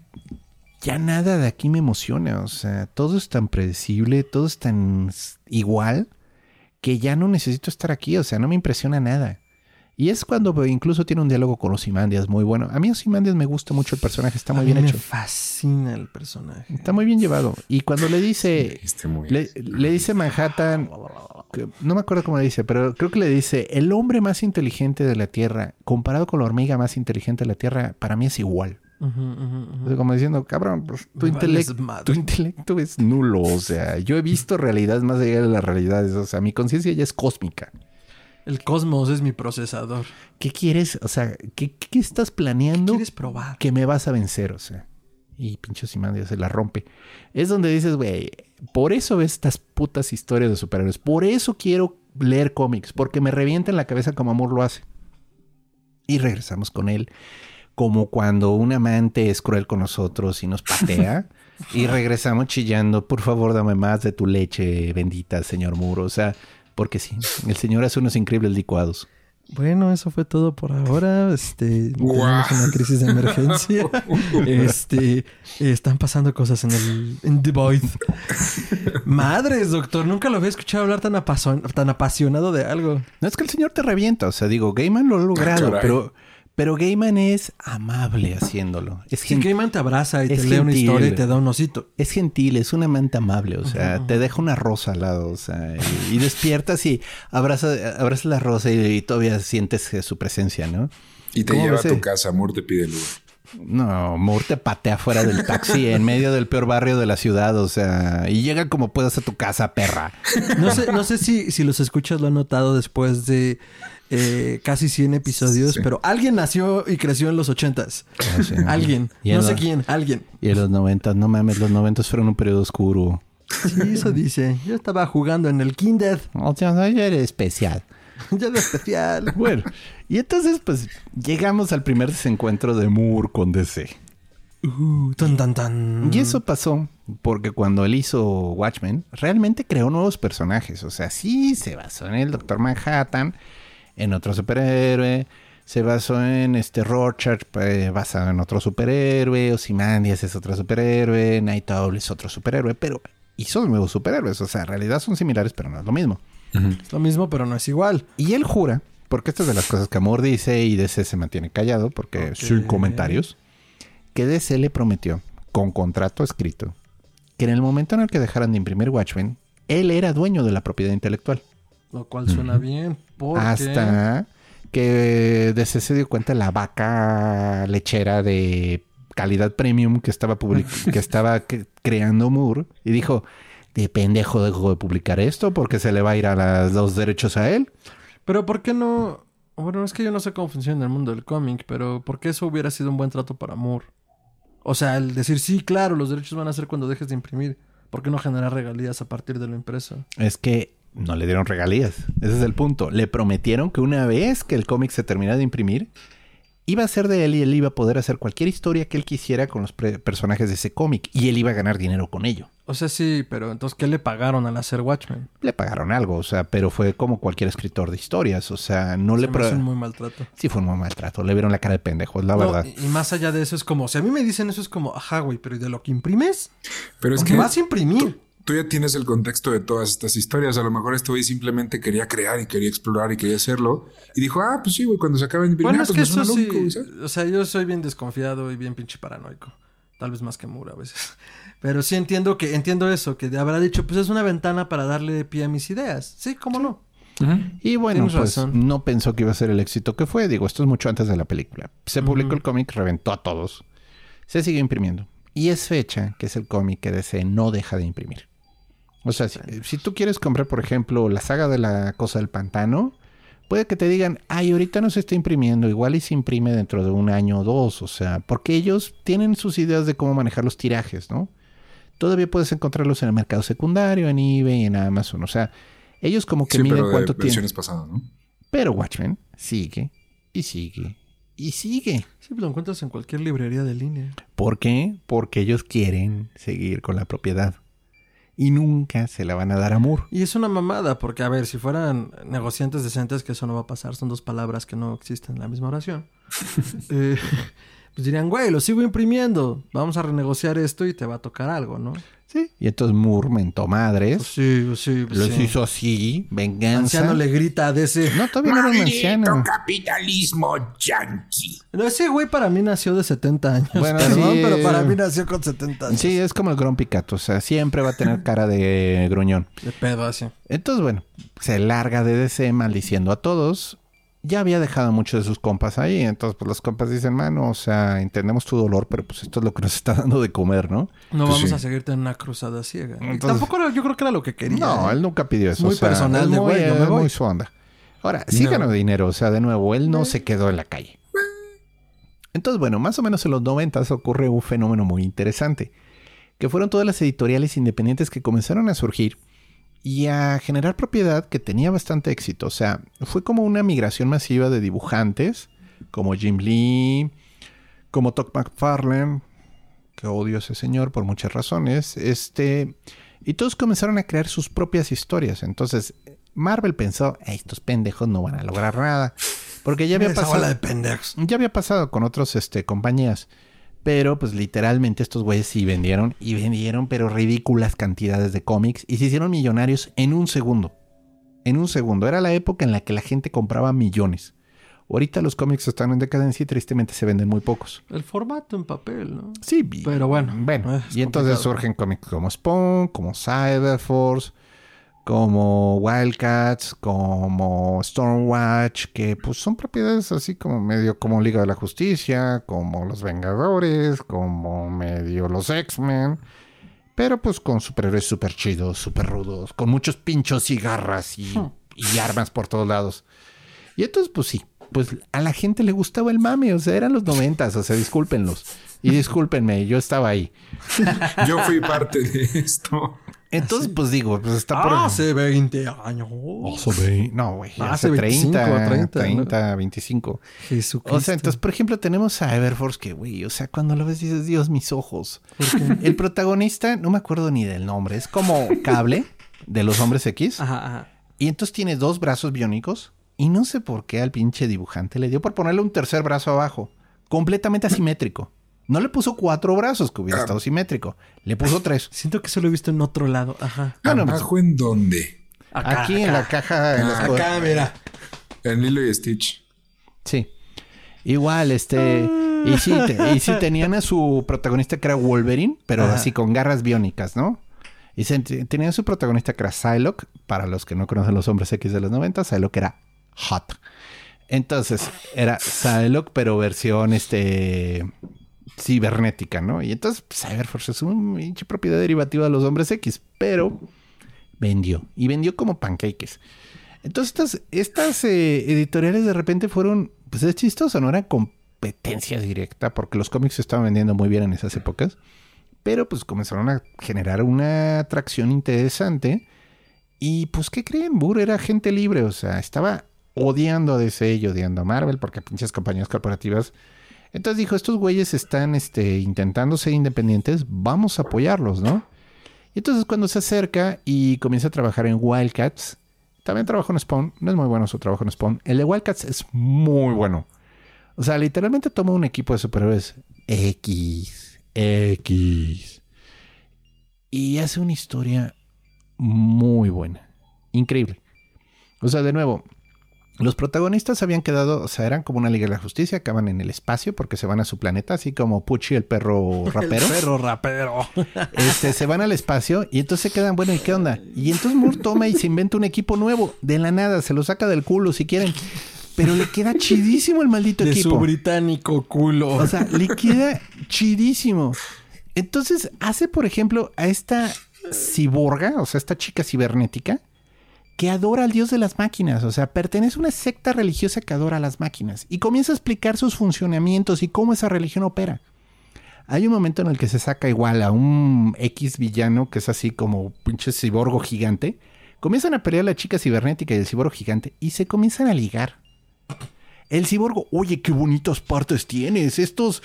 ya nada de aquí me emociona. O sea, todo es tan predecible, todo es tan igual, que ya no necesito estar aquí. O sea, no me impresiona nada. Y es cuando incluso tiene un diálogo con Ozymandias muy bueno. A mí Ozymandias me gusta mucho el personaje, está muy A bien mí hecho. Me fascina el personaje. Está muy bien llevado. Y cuando le dice, Este muy. le, le dice Manhattan, que- no me acuerdo cómo le dice, pero creo que le dice, el hombre más inteligente de la Tierra, comparado con la hormiga más inteligente de la Tierra, para mí es igual. O sea, como diciendo, cabrón, pues, tu, intelecto, madre. tu intelecto es nulo. O sea, yo he visto realidades más allá de las realidades. O sea, mi conciencia ya es cósmica. El cosmos es mi procesador. ¿Qué quieres? O sea, ¿qué, qué estás planeando ¿Quieres probar? que me vas a vencer? O sea, y pinche Simandia se la rompe. Es donde dices, güey, por eso ves estas putas historias de superhéroes. Por eso quiero leer cómics, porque me revienta en la cabeza como Amor lo hace. Y regresamos con él, como cuando un amante es cruel con nosotros y nos patea. y regresamos chillando, por favor, dame más de tu leche bendita, señor Muro. O sea, porque sí, el señor hace unos increíbles licuados. Bueno, eso fue todo por ahora. Este, Guau. tenemos una crisis de emergencia. este, están pasando cosas en el en The Void. Madres, doctor, nunca lo había escuchado hablar tan, apaso- tan apasionado de algo. No es que el señor te revienta, o sea, digo, Gaiman lo ha logrado, caray. pero, pero Gaiman es amable haciéndolo. Es, Si gen- Gaiman te abraza y es te lee una historia y te da un osito. es gentil, es un amante amable, o sea, te deja una rosa al lado, o sea, y, y despiertas y abraza, abrazas la rosa y, y todavía sientes eh, su presencia, ¿no? Y te ¿Cómo lleva a tu casa. Moore te pide el Uber. No, Moore te patea fuera del taxi en medio del peor barrio de la ciudad, o sea, y llega como puedas a tu casa, perra. No sé, no sé si, si los escuchas lo han notado después de eh, casi 100 episodios, Sí. pero alguien nació y creció en los 80s. Ah, sí. Alguien. No sé la- quién, alguien. Y en los noventas, no mames, los noventas fueron un periodo oscuro. Sí, eso dice. Yo estaba jugando en el Kinder. O sea, no, ya era especial. ya lo especial. Bueno, y entonces pues llegamos al primer desencuentro de Moore con DC. Uh, tan, tan, tan. Y eso pasó porque cuando él hizo Watchmen, realmente creó nuevos personajes. O sea, sí se basó en el Doctor Manhattan, en otro superhéroe. Se basó en este Rorschach, eh, basado en otro superhéroe. Ozymandias es otro superhéroe. Night Owl es otro superhéroe. Pero hizo nuevos superhéroes. O sea, en realidad son similares, pero no es lo mismo. Es lo mismo, pero no es igual. Y él jura, porque esta es de las cosas que Amor dice y DC se mantiene callado, porque sin comentarios, que DC le prometió, con contrato escrito, que en el momento en el que dejaran de imprimir Watchmen, él era dueño de la propiedad intelectual. Lo cual suena bien. Porque... Hasta que DC se dio cuenta de la vaca lechera de calidad premium que estaba, que estaba cre- creando Moore y dijo, de pendejo dejo de publicar esto porque se le va a ir a las- los derechos a él. Pero ¿por qué no...? Bueno, es que yo no sé cómo funciona el mundo del cómic, pero ¿por qué eso hubiera sido un buen trato para Moore? O sea, el decir, sí, claro, los derechos van a ser cuando dejes de imprimir. ¿Por qué no generar regalías a partir de lo impreso? Es que no le dieron regalías. Ese es el punto. Le prometieron que una vez que el cómic se terminara de imprimir, iba a ser de él y él iba a poder hacer cualquier historia que él quisiera con los personajes de ese cómic. Y él iba a ganar dinero con ello. O sea, sí, pero entonces, ¿qué le pagaron al hacer Watchmen? Le pagaron algo, o sea, pero fue como cualquier escritor de historias. O sea, no le... Se hace un muy maltrato. Sí fue un muy maltrato. Le vieron la cara de pendejo, es la No, verdad. y, y más allá de eso es como, si a mí me dicen eso es como, ajá, güey, pero ¿y de lo que imprimes? Pero es que vas a imprimir. Tú ya tienes el contexto de todas estas historias. A lo mejor este güey simplemente quería crear y quería explorar y quería hacerlo. Y dijo, ah, pues sí, güey, cuando se acabe de imprimir, Bueno, ah, es pues que me eso sí. O sea, yo soy bien desconfiado y bien pinche paranoico. Tal vez más que Moore a veces. Pero sí entiendo que, entiendo eso, que habrá dicho, pues es una ventana para darle pie a mis ideas. Sí, cómo no. Y bueno, pues razón. no pensó que iba a ser el éxito que fue. Digo, esto es mucho antes de la película. Se publicó el cómic, reventó a todos. Se siguió imprimiendo. Y es fecha que es el cómic que DC no deja de imprimir. O sea, si, si tú quieres comprar, por ejemplo, la saga de la cosa del pantano, puede que te digan, ay, ahorita no se está imprimiendo, igual y se imprime dentro de un año o dos. O sea, porque ellos tienen sus ideas de cómo manejar los tirajes, ¿no? Todavía puedes encontrarlos en el mercado secundario, en eBay, en Amazon. O sea, ellos como que Sí, miden pero cuánto pasadas, ¿no? Pero Watchmen sigue y sigue y sigue. Sí, pues lo encuentras en cualquier librería de línea. ¿Por qué? Porque ellos quieren seguir con la propiedad. Y nunca se la van a dar a Moore. Y es una mamada, porque a ver, si fueran negociantes decentes, que eso no va a pasar, son dos palabras que no existen en la misma oración. eh, pues dirían, güey, lo sigo imprimiendo, vamos a renegociar esto y te va a tocar algo, ¿no? Sí. Y entonces Moore mentó Pues madres. sí, pues sí. pues los sí. hizo así, venganza. Anciano le grita a DC. No, todavía no era un anciano. capitalismo yankee. No, ese güey para mí nació de 70 años. Bueno, perdón, sí. pero para mí nació con 70 años. Sí, es como el Grumpy Cat. O sea, siempre va a tener cara de gruñón. De pedo así. Entonces, bueno, se larga de DC maldiciendo a todos. Ya había dejado a muchos de sus compas ahí. Entonces, pues los compas dicen, mano, o sea, entendemos tu dolor, pero pues esto es lo que nos está dando de comer, ¿no? No Pues vamos sí. a seguirte en una cruzada ciega. Entonces- tampoco era- yo creo que era lo que quería. No, ¿eh? él nunca pidió eso. muy o sea, personal es de, muy, güey, yo me voy. muy su onda. Ahora, sí No. ganó dinero. O sea, de nuevo, él no se quedó en la calle. Entonces, bueno, más o menos en los noventas ocurre un fenómeno muy interesante. Que fueron todas las editoriales independientes que comenzaron a surgir y a generar propiedad que tenía bastante éxito. O sea, fue como una migración masiva de dibujantes, como Jim Lee, como Todd McFarlane, que odio a ese señor por muchas razones. Este, y todos comenzaron a crear sus propias historias. Entonces, Marvel pensó, "Ay, estos pendejos no van a lograr nada. Porque ya había pasado. de pendejos. Ya había pasado con otros este, compañías. Pero pues literalmente estos güeyes sí vendieron y vendieron pero ridículas cantidades de cómics y se hicieron millonarios en un segundo. En un segundo. Era la época en la que la gente compraba millones. Ahorita los cómics están en decadencia y tristemente se venden muy pocos. El formato en papel, ¿no? Sí, Pero bueno, Bueno, y entonces complicado. surgen cómics como Spawn, como Cyberforce, como Wildcats, como Stormwatch, que pues son propiedades así como medio como Liga de la Justicia, como Los Vengadores, como medio los X-Men, pero pues con superhéroes super chidos, super rudos, con muchos pinchos y garras y, Hmm. y armas por todos lados. Y entonces, pues sí, pues a la gente le gustaba el mame, o sea, eran los noventas, o sea, discúlpenlos. Y discúlpenme, yo estaba ahí. Yo fui parte de esto. Entonces, pues digo, pues está por... Hace 20 años. No, güey. Hace Hace 25, 30, 30, 30, 25. Jesucristo. O sea, entonces, por ejemplo, tenemos a Everforce que, güey, o sea, cuando lo ves dices, Dios, mis ojos. El protagonista, no me acuerdo ni del nombre, es como cable de los hombres X. Ajá, ajá. Y entonces tiene dos brazos biónicos. Y no sé por qué al pinche dibujante le dio por ponerle un tercer brazo abajo. Completamente asimétrico. No le puso cuatro brazos, que hubiera Ah. estado simétrico. Le puso tres. Siento que eso lo he visto en otro lado. Ajá. Bueno, pues, ¿Abajo en dónde? Acá, aquí en la caja. en las co- Acá, mira. En Lilo y Stitch. Sí. Igual, este. Y sí, te- y sí tenían a su protagonista que era Wolverine, pero Ajá. así con garras biónicas, ¿no? Y se- tenían a su protagonista que era Psylocke. Para los que no conocen los hombres X de los 90, Psylocke era hot. Entonces, era Psylocke, pero versión este cibernética, ¿no? Y entonces, Cyberforce es una propiedad derivativa de los hombres X, pero vendió. Y vendió como pancakes. Entonces, estas, eh, editoriales de repente fueron, pues es chistoso, no eran competencia directa, porque los cómics se estaban vendiendo muy bien en esas épocas. Pero pues comenzaron a generar una atracción interesante. Y pues, ¿qué creen? Burr era gente libre, o sea, estaba odiando a DC y odiando a Marvel, porque pinches compañías corporativas. Entonces dijo, estos güeyes están este, intentando ser independientes, vamos a apoyarlos, ¿no? Y entonces cuando se acerca y comienza a trabajar en Wildcats, también trabajó en Spawn, no es muy bueno su trabajo en Spawn, el de Wildcats es muy bueno. O sea, literalmente toma un equipo de superhéroes X, X, y hace una historia muy buena, increíble. O sea, de nuevo, los protagonistas habían quedado, o sea, eran como una Liga de la Justicia, acaban en el espacio porque se van a su planeta, así como Pucci, el perro rapero. El perro rapero. Este, se van al espacio y entonces se quedan, bueno, ¿y qué onda? Y entonces Moore toma y se inventa un equipo nuevo, de la nada, se lo saca del culo si quieren. Pero le queda chidísimo el maldito de equipo. su británico culo. O sea, le queda chidísimo. Entonces hace, por ejemplo, a esta ciborga, o sea, esta chica cibernética, que adora al dios de las máquinas. O sea, pertenece a una secta religiosa que adora a las máquinas. Y comienza a explicar sus funcionamientos y cómo esa religión opera. Hay un momento en el que se saca igual a un X villano que es así como pinche ciborgo gigante. Comienzan a pelear la chica cibernética y el ciborgo gigante y se comienzan a ligar. El ciborgo, oye, qué bonitas partes tienes. Estos,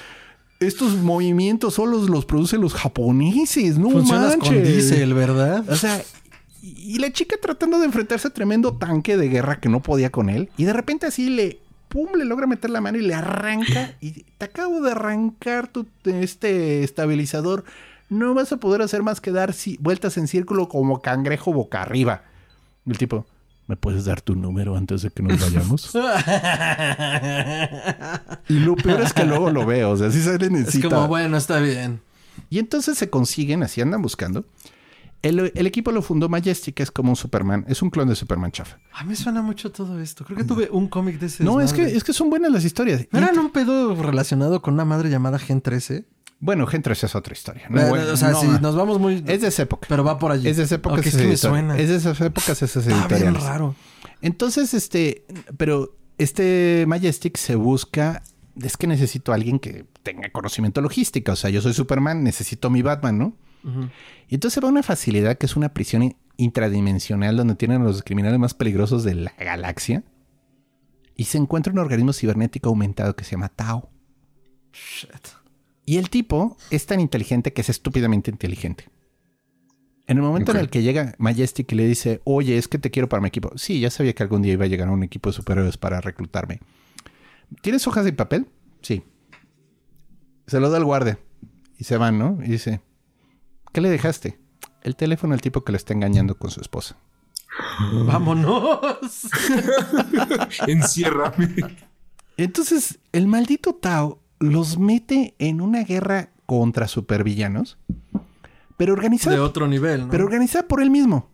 estos movimientos solo los producen los japoneses. No Funcionas manches. con diésel, ¿verdad? O sea, y la chica tratando de enfrentarse a tremendo tanque de guerra que no podía con él. Y de repente así le, pum, le logra meter la mano y le arranca. Y te acabo de arrancar tu, este estabilizador. No vas a poder hacer más que dar ci- vueltas en círculo como cangrejo boca arriba. Y el tipo, ¿me puedes dar tu número antes de que nos vayamos? y lo peor es que luego lo veo. O sea, sí sale en es cita. como, bueno, está bien. Y entonces se consiguen, así andan buscando. El, el equipo lo fundó Majestic, que es como un Superman. Es un clon de Superman chafa. A mí me suena mucho todo esto. Creo que tuve un cómic de ese. No, es que, es que son buenas las historias. ¿No eran un pedo relacionado con una madre llamada Gen 13? Bueno, Gen 3 es otra historia. No, o sea, no, si nos vamos muy... Es de esa época. Pero va por allí. Es de esa época. Ok, es que me editoriales. suena. Es de esas épocas esas Está bien editoriales. raro. Entonces, este, pero este Majestic se busca. Es que necesito a alguien que tenga conocimiento logística. O sea, yo soy Superman, necesito mi Batman, ¿no? Y entonces se va a una facilidad que es una prisión in- intradimensional donde tienen a los criminales más peligrosos de la galaxia. Y se encuentra un organismo cibernético aumentado que se llama Tau. Shit. Y el tipo es tan inteligente que es estúpidamente inteligente. En el momento en el que llega Majestic y le dice, oye, es que te quiero para mi equipo. Sí, ya sabía que algún día iba a llegar un equipo de superhéroes para reclutarme. ¿Tienes hojas de papel? Sí. Se lo da al guardia. Y se van, ¿no? Y dice, ¿qué le dejaste? El teléfono al tipo que lo está engañando con su esposa. ¡Vámonos! Enciérrame. Entonces, el maldito Tao los mete en una guerra contra supervillanos, pero organizada, De otro nivel, ¿no? pero organizada por él mismo.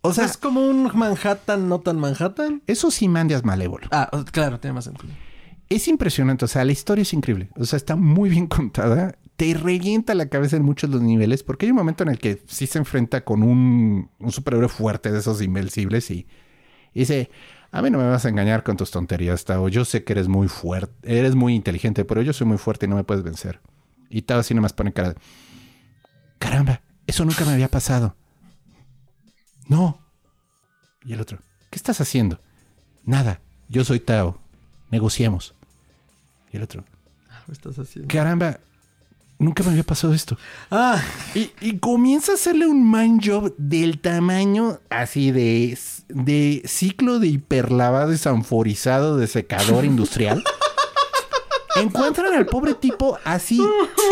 O sea, es como un Manhattan, no tan Manhattan. eso sí mandias malévolo. Ah, claro, tiene más sentido. Es impresionante, o sea, la historia es increíble. O sea, está muy bien contada. Te revienta la cabeza en muchos de los niveles, porque hay un momento en el que sí se enfrenta con un, un superhéroe fuerte de esos invencibles y, y dice, A mí no me vas a engañar con tus tonterías, Tao. Yo sé que eres muy fuerte, eres muy inteligente, pero yo soy muy fuerte y no me puedes vencer. Y Tao así nomás pone cara de... Caramba, eso nunca me había pasado. No. Y el otro, ¿qué estás haciendo? Nada, yo soy Tao. Negociemos. Y el otro, ¿Qué estás haciendo? caramba, nunca me había pasado esto. Ah, Y, y comienza a hacerle un mind job del tamaño así de, de ciclo de hiperlavado desanforizado de secador industrial. Encuentran al pobre tipo así,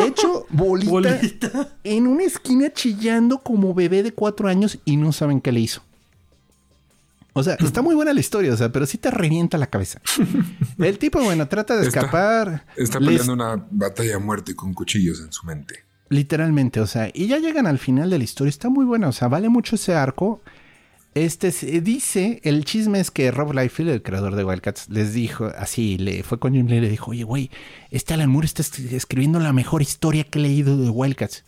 hecho bolita, bolita. en una esquina chillando como bebé de cuatro años y no saben qué le hizo. O sea, está muy buena la historia, o sea, pero sí te revienta la cabeza. El tipo, bueno, trata de Está- escapar. Está les- peleando una batalla a muerte con cuchillos en su mente. Literalmente, o sea, y ya llegan al final de la historia. Está muy buena, o sea, vale mucho ese arco. Este se dice, el chisme es que Rob Liefeld, el creador de Wildcats, les dijo así, le fue con Jim Lee y le dijo, oye, güey, este Alan Moore está es- escribiendo la mejor historia que he leído de Wildcats.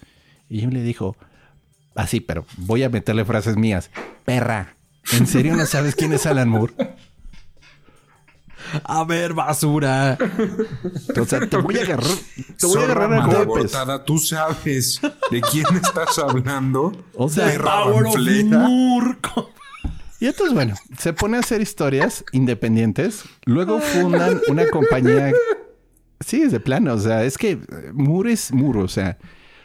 Y Jim le dijo, así, pero voy a meterle frases mías. Perra, ¿en serio no sabes quién es Alan Moore? A ver, basura. O sea, te voy a agarrar, te voy a agarrar a golpes. tú sabes de quién estás hablando. O sea, Perra Power of. Moore. Y entonces, bueno, se pone a hacer historias independientes. Luego fundan una compañía. Sí, es de plano. O sea, es que eh, Moore es Moore. O sea,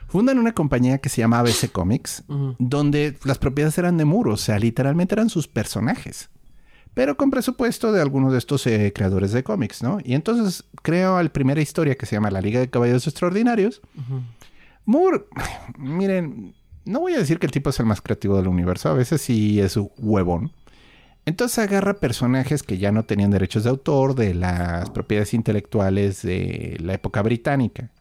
fundan una compañía que se llama ABC Comics, donde las propiedades eran de Moore. O sea, literalmente eran sus personajes. Pero con presupuesto de algunos de estos eh, creadores de cómics, ¿no? Y entonces creo la primera historia que se llama La Liga de Caballeros Extraordinarios. Moore, miren, no voy a decir que el tipo es el más creativo del universo, a veces sí es un huevón. Entonces agarra personajes que ya no tenían derechos de autor de las propiedades intelectuales de la época británica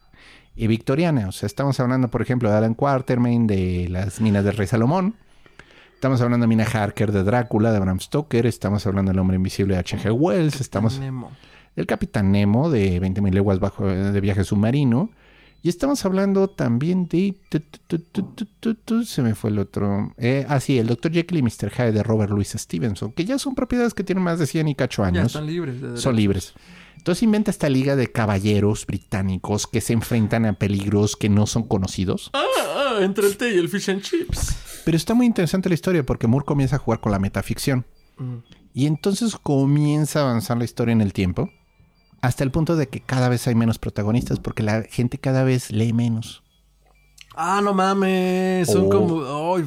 y victoriana. O sea, estamos hablando, por ejemplo, de Alan Quatermain, de las minas del Rey Salomón. Estamos hablando de Mina Harker, de Drácula, de Bram Stoker. Estamos hablando del Hombre Invisible de H.G. Wells. Estamos Nemo. del Capitán Nemo de 20.000 leguas bajo de viaje submarino. Y estamos hablando también de... se me fue el otro. Eh, ah, sí, el Dr. Jekyll y Mr. Hyde de Robert Louis Stevenson, que ya son propiedades que tienen más de 100 y cacho Ya años. están libres. de son libres. Entonces inventa esta liga de caballeros británicos que se enfrentan a peligros que no son conocidos. Ah, ah, entre el té y el fish and chips. Pero está muy interesante la historia porque Moore comienza a jugar con la metaficción. Mm. Y entonces comienza a avanzar la historia en el tiempo. Hasta el punto de que cada vez hay menos protagonistas porque la gente cada vez lee menos. Ah, no mames. Son Oh. como.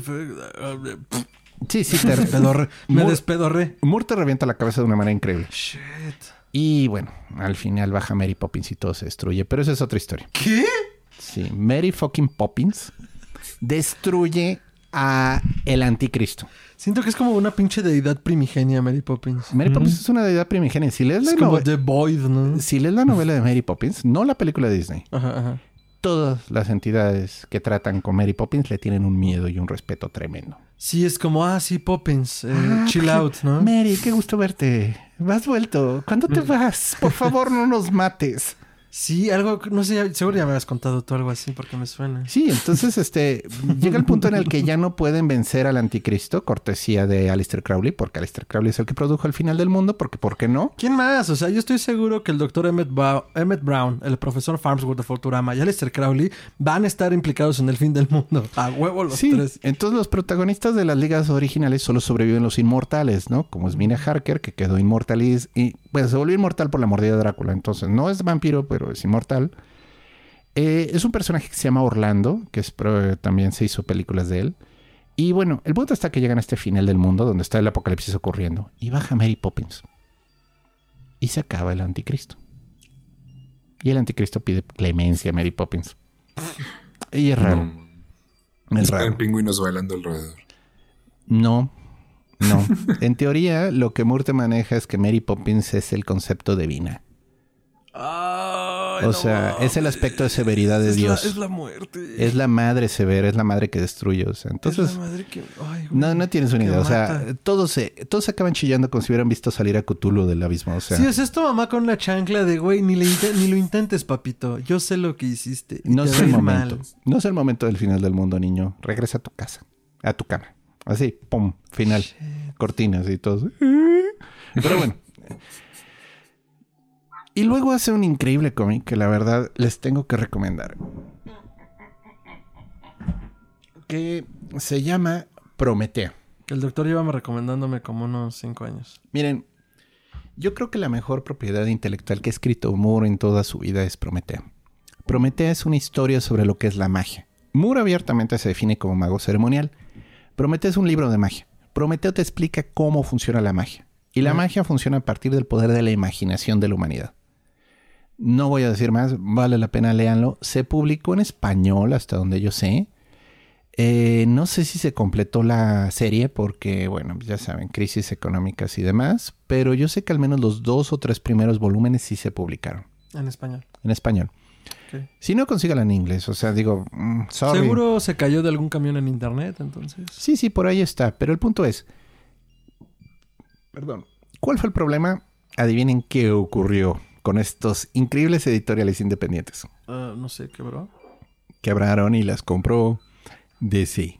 Sí, sí, te. Me Moore- despedorré. Moore te revienta la cabeza de una manera increíble. Shit. Y bueno, al final baja Mary Poppins y todo se destruye. Pero esa es otra historia. ¿Qué? Sí, Mary fucking Poppins destruye a el anticristo. Siento que es como una pinche deidad primigenia, Mary Poppins. Mary Poppins es una deidad primigenia. Si lees, la Es como The Void, ¿no? si lees la novela de Mary Poppins, no la película de Disney, Ajá, ajá. todas las entidades que tratan con Mary Poppins le tienen un miedo y un respeto tremendo. Sí, es como, ah, sí, Poppins. eh, Ah, chill qué- out, ¿no? Mary, qué gusto verte. ¿Has vuelto? ¿Cuándo te vas? Por favor, no nos mates. Sí, algo, no sé, seguro ya me habías contado tú algo así porque me suena. Sí, entonces este llega el punto en el que ya no pueden vencer al anticristo, cortesía de Aleister Crowley, porque Aleister Crowley es el que produjo el final del mundo, porque ¿por qué no? ¿Quién más? O sea, yo estoy seguro que el doctor Emmett, Emmett Brown, el profesor Farnsworth de Futurama y Aleister Crowley van a estar implicados en el fin del mundo. A huevo los Sí, tres. entonces los protagonistas de las ligas originales solo sobreviven los inmortales, ¿no? Como es Mina Harker, que quedó inmortal y, y, pues se volvió inmortal por la mordida de Drácula. Entonces no es vampiro, pero es inmortal. Eh, es un personaje que se llama Orlando, que es, pro- también se hizo películas de él. Y bueno, el punto está que llegan a este final del mundo, donde está el apocalipsis ocurriendo, y baja Mary Poppins. Y se acaba el anticristo. Y el anticristo pide clemencia a Mary Poppins. Y es raro. Es Están raro. pingüinos bailando alrededor. No, no. en teoría, lo que Moore te maneja es que Mary Poppins es el concepto de Vina. Ay, O no sea, es el aspecto de severidad de Es la- Dios. es la muerte. Es la madre severa, es la madre que destruye. O sea, Es entonces, la madre que... ay, güey, no, no tienes una idea. O sea, todos se, todos se acaban chillando como si hubieran visto salir a Cthulhu del abismo. O sea, Sí, es esto mamá con la chancla de, güey, ni, le inte- ni lo intentes, papito. Yo sé lo que hiciste. no es el momento. mal. No es el momento del final del mundo, niño. Regresa a tu casa, a tu cama. Así, pum, final. Cortinas y todo. Pero bueno. Y luego hace un increíble cómic que la verdad les tengo que recomendar. Que se llama Prometeo. El doctor lleva recomendándome como unos cinco años. Miren, yo creo que la mejor propiedad intelectual que ha escrito Moore en toda su vida es Prometeo. Prometeo es una historia sobre lo que es la magia. Moore abiertamente se define como mago ceremonial. Prometeo es un libro de magia. Prometeo te explica cómo funciona la magia. Y la magia funciona a partir del poder de la imaginación de la humanidad. No voy a decir más, vale la pena leanlo. Se publicó en español hasta donde yo sé. Eh, no sé si se completó la serie porque, bueno, ya saben, crisis económicas y demás, pero yo sé que al menos los dos o tres primeros volúmenes sí se publicaron. En español. En español. Si no, consígala en inglés. O sea, digo, mm, Seguro se cayó de algún camión en internet, entonces. Sí, sí, por ahí está. Pero el punto es. Perdón. ¿Cuál fue el problema? Adivinen qué ocurrió con estos increíbles editoriales independientes. Ah, no sé, quebró. Quebraron y las compró DC.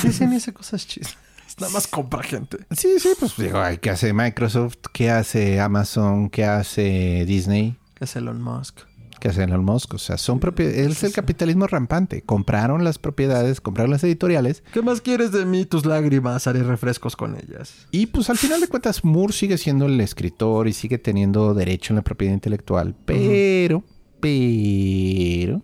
DC ni hace cosas chistes. Nada más compra gente. Sí, sí, pues digo, ¿qué hace Microsoft? ¿Qué hace Amazon? ¿Qué hace Disney? ¿Qué hace Elon Musk? ¿Qué hace Elon Musk? O sea, son propiedades. Es el capitalismo rampante. Compraron las propiedades, compraron las editoriales. ¿Qué más quieres de mí? Tus lágrimas, haré refrescos con ellas. Y pues al final de cuentas, Moore sigue siendo el escritor y sigue teniendo derecho en la propiedad intelectual. Pero, pero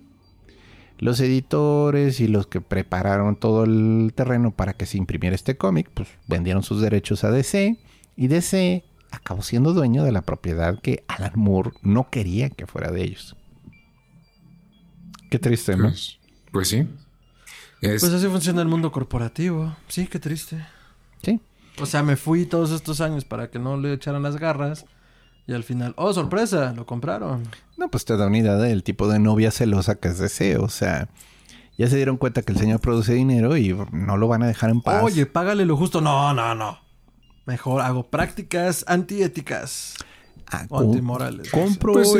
los editores y los que prepararon todo el terreno para que se imprimiera este cómic, pues vendieron sus derechos a DC y DC acabó siendo dueño de la propiedad que Alan Moore no quería que fuera de ellos. Qué triste, ¿no? Pues, pues sí. Pues así funciona el mundo corporativo. Sí, qué triste. Sí. O sea, me fui todos estos años para que no le echaran las garras. Y al final, oh, sorpresa, lo compraron. No, pues te da una idea del tipo de novia celosa que es deseo. O sea, ya se dieron cuenta que el señor produce dinero y no lo van a dejar en paz. Oye, págale lo justo. No, no, no. Mejor hago prácticas antiéticas. Ah, o antimorales. Compro. Pues,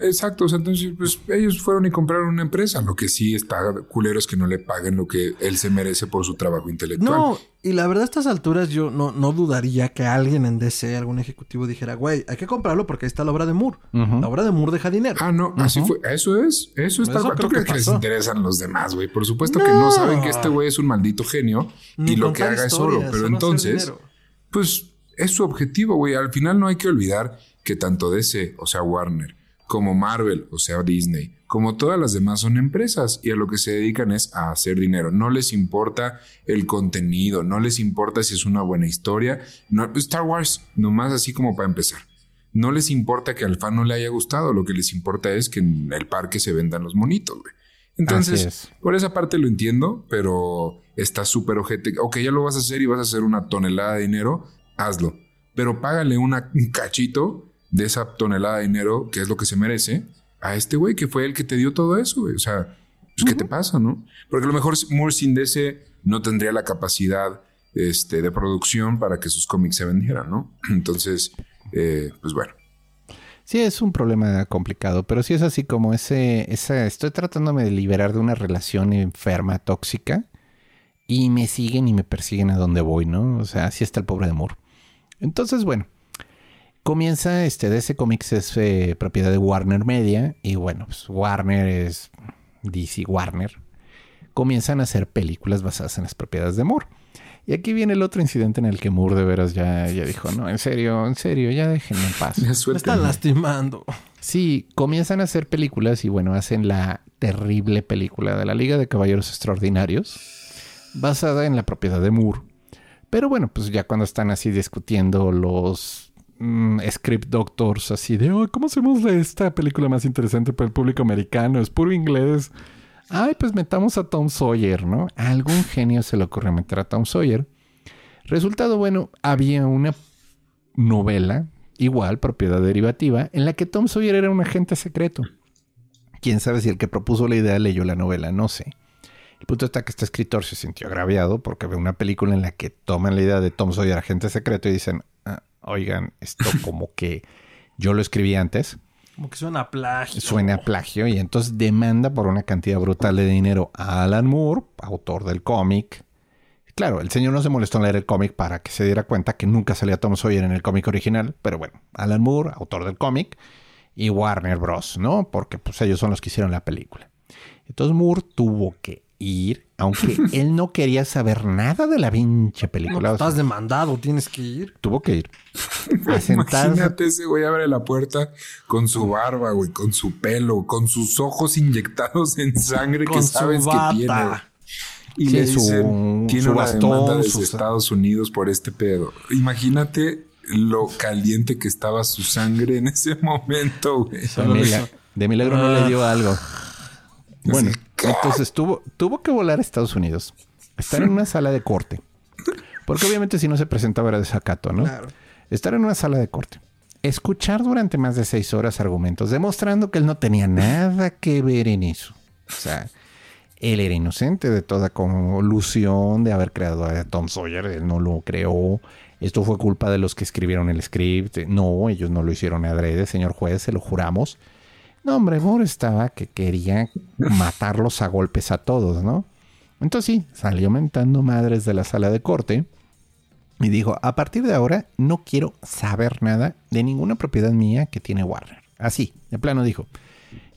exacto. O sea, entonces, pues ellos fueron y compraron una empresa. Lo que sí está culero es que no le paguen lo que él se merece por su trabajo intelectual. No, y la verdad, a estas alturas yo no, no dudaría que alguien en DC, algún ejecutivo, dijera, güey, hay que comprarlo porque ahí está la obra de Moore. La obra de Moore deja dinero. Ah, no, así fue. Eso es. Eso está. ¿Tú crees que, les interesan los demás, güey? Por supuesto que no saben que este güey es un maldito genio y lo que haga es oro. Pero entonces, pues es su objetivo, güey. Al final no hay que olvidar que tanto DC, o sea Warner, como Marvel, o sea Disney, como todas las demás son empresas y a lo que se dedican es a hacer dinero. No les importa el contenido, no les importa si es una buena historia. No, Star Wars, nomás así como para empezar. No les importa que al fan no le haya gustado, lo que les importa es que en el parque se vendan los monitos, güey. Entonces, por esa parte lo entiendo, pero está súper ojete. Ok, ya lo vas a hacer y vas a hacer una tonelada de dinero, hazlo. Pero págale un cachito de esa tonelada de dinero, que es lo que se merece, a este güey que fue el que te dio todo eso, güey. O sea, pues, ¿qué te pasa, no? Porque a lo mejor Moore sin DC no tendría la capacidad este, de producción para que sus cómics se vendieran, ¿no? Entonces, eh, pues bueno. Sí, es un problema complicado, pero sí es así como ese, esa, estoy tratándome de liberar de una relación enferma, tóxica, y me siguen y me persiguen a donde voy, ¿no? O sea, así está el pobre de Moore. Entonces, bueno, comienza este DC Comics es eh, propiedad de Warner Media y bueno, pues Warner es DC Warner. Comienzan a hacer películas basadas en las propiedades de Moore. Y aquí viene el otro incidente en el que Moore de veras ya, ya dijo, no, en serio, en serio, ya déjenme en paz. Me están lastimando. Sí, comienzan a hacer películas y bueno, hacen la terrible película de la Liga de Caballeros Extraordinarios, basada en la propiedad de Moore. Pero bueno, pues ya cuando están así discutiendo los Mm, script doctors así de, oh, ¿cómo hacemos esta película más interesante para el público americano? Es puro inglés. Ay, pues metamos a Tom Sawyer, ¿no? A algún genio se le ocurrió meter a Tom Sawyer. Resultado bueno, había una novela, igual, propiedad derivativa, en la que Tom Sawyer era un agente secreto. Quién sabe si el que propuso la idea leyó la novela, no sé. El punto está que este escritor se sintió agraviado porque ve una película en la que toman la idea de Tom Sawyer, agente secreto, y dicen, oigan, esto como que yo lo escribí antes. Como que suena a plagio. Suena a plagio y entonces demanda por una cantidad brutal de dinero a Alan Moore, autor del cómic, Claro, el señor no se molestó en leer el cómic para que se diera cuenta que nunca salía Tom Sawyer en el cómic original, pero bueno, Alan Moore, autor del cómic, y Warner Bros., ¿no? Porque pues ellos son los que hicieron la película. Entonces Moore tuvo que ir, aunque él no quería saber nada de la pinche película. No, o sea, estás demandado, tienes que ir. tuvo que ir. A sentarse. Imagínate ese güey abre la puerta con su barba, güey, con su pelo, con sus ojos inyectados en sangre que su sabes que tiene. Y Sí, le su- dicen, tiene su una bastón, demanda desde sus- Estados Unidos por este pedo. Imagínate lo caliente que estaba su sangre en ese momento, güey. De, milagro no Ah. le dio algo. Bueno, entonces tuvo, tuvo que volar a Estados Unidos. Estar en una sala de corte. Porque obviamente si no se presentaba era desacato, ¿no? Claro. Estar en una sala de corte. Escuchar durante más de seis horas argumentos, demostrando que él no tenía nada que ver en eso. O sea, él era inocente de toda colusión de haber creado a Tom Sawyer. Él no lo creó. Esto fue culpa de los que escribieron el script. No, ellos no lo hicieron adrede, señor juez, se lo juramos. No, hombre, Moore estaba que quería matarlos a golpes a todos, ¿no? Entonces sí, salió mentando madres de la sala de corte y dijo, a partir de ahora no quiero saber nada de ninguna propiedad mía que tiene Warner. Así, de plano dijo,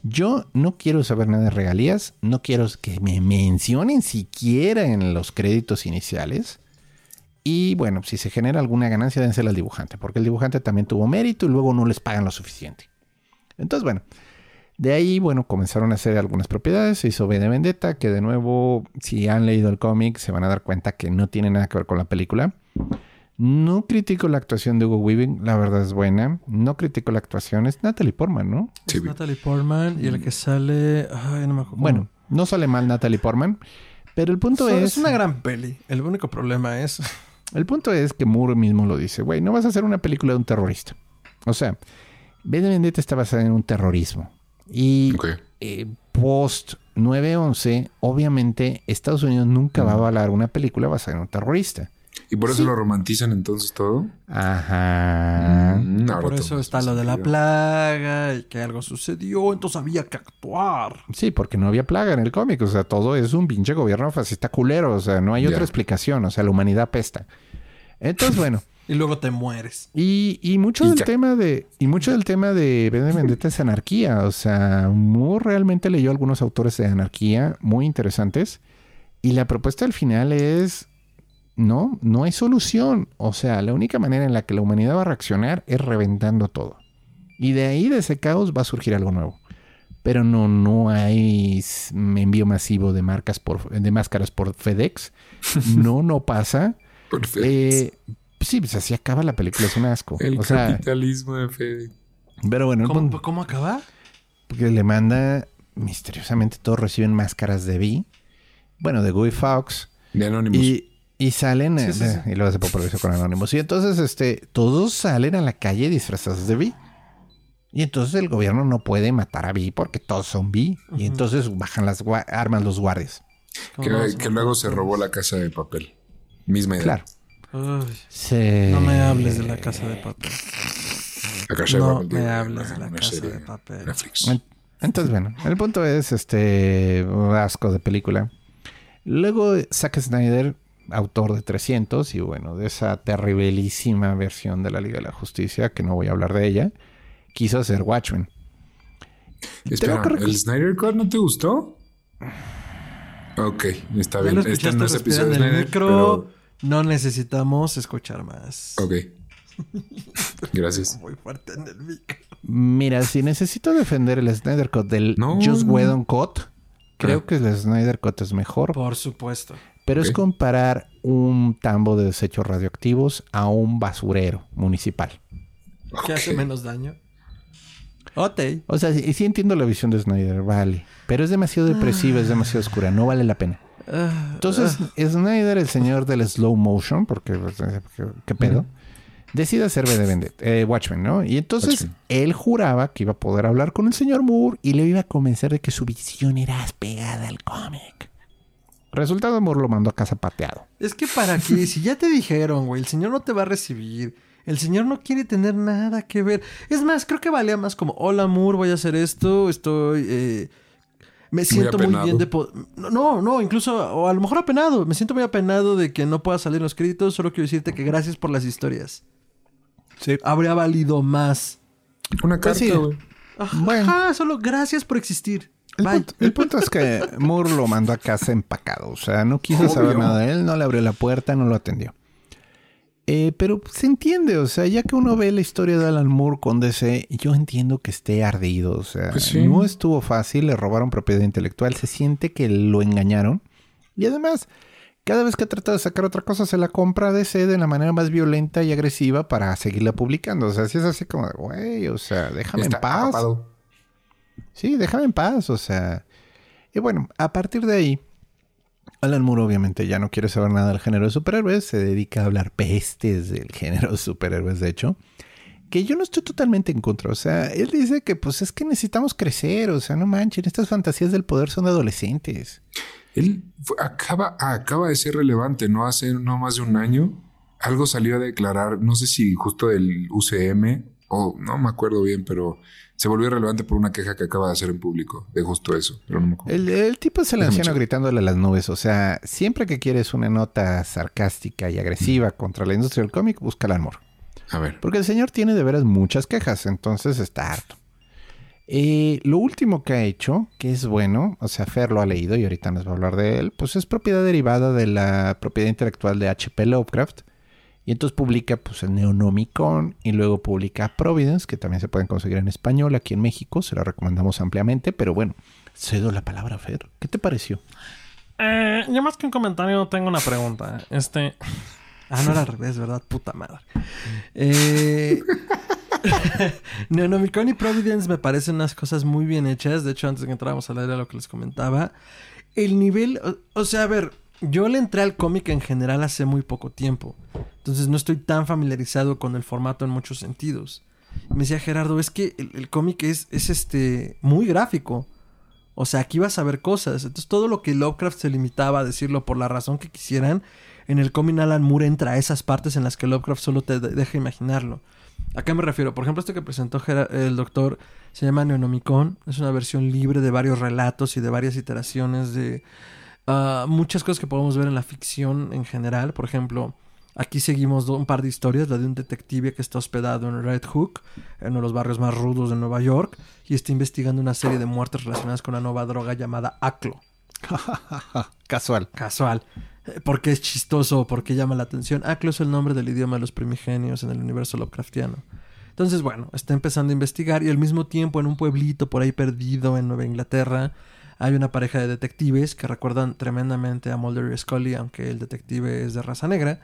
yo no quiero saber nada de regalías, no quiero que me mencionen siquiera en los créditos iniciales. Y bueno, si se genera alguna ganancia, dénsela al dibujante, porque el dibujante también tuvo mérito y luego no les pagan lo suficiente. Entonces, bueno, de ahí, bueno, comenzaron a hacer algunas propiedades. Se hizo V de Vendetta, que de nuevo, si han leído el cómic, se van a dar cuenta que no tiene nada que ver con la película. No critico la actuación de Hugo Weaving, la verdad es buena. No critico la actuación, es Natalie Portman, ¿no? Sí, Es. Natalie Portman y el que sale. Ay, no me acuerdo. Bueno, no sale mal Natalie Portman, pero el punto So- es... es una gran peli. El único problema es. El punto es que Moore mismo lo dice, güey, no vas a hacer una película de un terrorista. O sea, de Vendetta está basada en un terrorismo. Y eh, post 9-11, obviamente Estados Unidos nunca va a avalar una película basada en un terrorista. ¿Y por eso lo romantizan entonces todo? Ajá. Mm, ahora Por eso está lo de la plaga y que algo sucedió, entonces había que actuar. Sí, porque no había plaga en el cómic. O sea, todo es un pinche gobierno fascista culero. O sea, no hay otra explicación. O sea, la humanidad pesta. Entonces, bueno. Y luego te mueres. Y, y mucho Y del ya. tema de y mucho del tema de Vendetta es anarquía. O sea, Moore realmente leyó algunos autores de anarquía muy interesantes. Y la propuesta al final es no, no hay solución. O sea, la única manera en la que la humanidad va a reaccionar es reventando todo. Y de ahí, de ese caos, va a surgir algo nuevo. Pero no, no hay envío masivo de marcas por, de máscaras por FedEx. No, no pasa. Eh, sí, pues así acaba la película, es un asco. el o sea, capitalismo de Fede. pero bueno, ¿Cómo, punto- cómo acaba? porque le manda misteriosamente todos reciben máscaras de V. Bueno, de Guy Fawkes. De Anonymous. Y, y salen, Sí, sí, eh, sí. y luego se popularizó con Anonymous. Y entonces, este, todos salen a la calle disfrazados de V. Y entonces el gobierno no puede matar a V porque todos son V. Y entonces bajan las armas los guardias. ¿Cómo que, que luego se robó la casa de papel. Misma idea. Claro. Uy, no me hables de la casa de papel. La casa de No papel. me hables de la una casa serie de papel. Netflix. En- Entonces, bueno, el punto es este asco de película. Luego Zack Snyder, autor de 300 y bueno, de esa terribilísima versión de la Liga de la Justicia, que no voy a hablar de ella, quiso hacer Watchmen. Espera, ¿el Snyder Cut no te gustó? Ok, está bien. Este no es episodio de Snyder, micro. No necesitamos escuchar más. Ok. Gracias. Muy fuerte en el micro. Mira, si necesito defender el Snyder Cut del No, Just no. Whedon Cut, creo Ah. que el Snyder Cut es mejor, Por supuesto. pero es comparar un tambo de desechos radioactivos a un basurero municipal. ¿Qué hace menos daño? Ok. O sea, sí, sí entiendo la visión de Snyder, vale. Pero es demasiado depresiva, es demasiado oscura, no vale la pena. Entonces, Snyder, el señor del slow motion, porque ¿qué, qué pedo? Decide hacer de Vendetta, eh, Watchmen, ¿no? Y entonces Watchmen. él juraba que iba a poder hablar con el señor Moore y le iba a convencer de que su visión era pegada al cómic. Resultado, Moore lo mandó a casa pateado. Es que para qué, si ya te dijeron, güey, el señor no te va a recibir. El señor no quiere tener nada que ver. Es más, creo que valía más como, hola Moore, voy a hacer esto, estoy... eh, Me siento muy, bien de... No, no, incluso, o a lo mejor apenado. Me siento muy apenado de que no pueda salir en los créditos. Solo quiero decirte que gracias por las historias. Sí. Habría valido más. Una Pues carta, sí. Ajá, Bueno. solo gracias por existir. El punto, el punto es que Moore lo mandó a casa empacado. O sea, no quiso Obvio. saber nada de él, no le abrió la puerta, no lo atendió. Eh, pero se entiende, o sea, ya que uno ve la historia de Alan Moore con DC, yo entiendo que esté ardido. O sea, Pues sí. no estuvo fácil, le robaron propiedad intelectual, se siente que lo engañaron. Y además, cada vez que trata de sacar otra cosa, se la compra a DC de la manera más violenta y agresiva para seguirla publicando. O sea, si es así como, de, güey, o sea, déjame Está en paz. atrapado. Sí, déjame en paz, o sea. Y bueno, a partir de ahí, Alan Moore obviamente ya no quiere saber nada del género de superhéroes, se dedica a hablar pestes del género de superhéroes, de hecho. Que yo no estoy totalmente en contra, o sea, él dice que pues es que necesitamos crecer, o sea, no manchen, estas fantasías del poder son de adolescentes. Él acaba, acaba de ser relevante, no hace no más de un año. Algo salió a declarar, no sé si justo del UCM o no me acuerdo bien, pero se volvió relevante por una queja que acaba de hacer en público de justo eso. Pero no me acuerdo. El, el tipo es el Déjame anciano checar. gritándole a las nubes, o sea, siempre que quieres una nota sarcástica y agresiva contra la industria del cómic, busca Alan Moore. A ver. Porque el señor tiene de veras muchas quejas, entonces está harto. Eh, lo último que ha hecho, que es bueno, o sea, Fer lo ha leído y ahorita nos va a hablar de él, pues es propiedad derivada de la propiedad intelectual de H.P. Lovecraft. Y entonces publica pues el Neonomicon y luego publica Providence, que también se pueden conseguir en español aquí en México, se lo recomendamos ampliamente, pero bueno, cedo la palabra a Fer. ¿Qué te pareció? Eh, yo más que un comentario tengo una pregunta. Este... Ah, no era al revés, ¿verdad? Puta madre. Eh... Neonomicon y Providence me parecen unas cosas muy bien hechas. De hecho, antes de que entráramos a leer era lo que les comentaba. El nivel... O, o sea, a ver... Yo le entré al cómic en general hace muy poco tiempo. Entonces no estoy tan familiarizado con el formato en muchos sentidos. Me decía Gerardo, es que el, cómic es, es este muy gráfico. O sea, aquí vas a ver cosas. Entonces, todo lo que Lovecraft se limitaba a decirlo por la razón que quisieran, en el cómic Alan Moore entra a esas partes en las que Lovecraft solo te de- deja imaginarlo. ¿A qué me refiero? Por ejemplo, este que presentó el doctor se llama Neonomicon. Es una versión libre de varios relatos y de varias iteraciones de ah, muchas cosas que podemos ver en la ficción en general. Por ejemplo, aquí seguimos un par de historias. La de un detective que está hospedado en Red Hook, en uno de los barrios más rudos de Nueva York, y está investigando una serie de muertes relacionadas con una nueva droga llamada Aclo. Casual. Casual. Eh, ¿Por qué es chistoso? ¿Por qué llama la atención? Aclo es el nombre del idioma de los primigenios en el universo Lovecraftiano. Entonces, bueno, está empezando a investigar y al mismo tiempo en un pueblito por ahí perdido en Nueva Inglaterra hay una pareja de detectives que recuerdan tremendamente a Mulder y Scully, aunque el detective es de raza negra.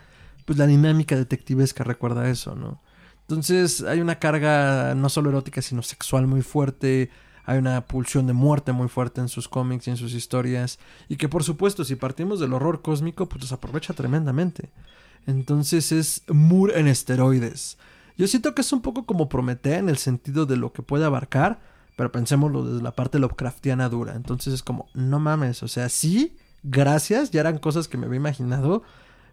Pues la dinámica detectivesca recuerda eso, ¿no? Entonces hay una carga no solo erótica, sino sexual muy fuerte. Hay una pulsión de muerte muy fuerte en sus cómics y en sus historias. Y que por supuesto, si partimos del horror cósmico, pues los aprovecha tremendamente. Entonces es Moore en esteroides. Yo siento que es un poco como Prometea en el sentido de lo que puede abarcar, pero pensémoslo desde la parte Lovecraftiana dura. Entonces es como, no mames, o sea, sí, gracias, ya eran cosas que me había imaginado,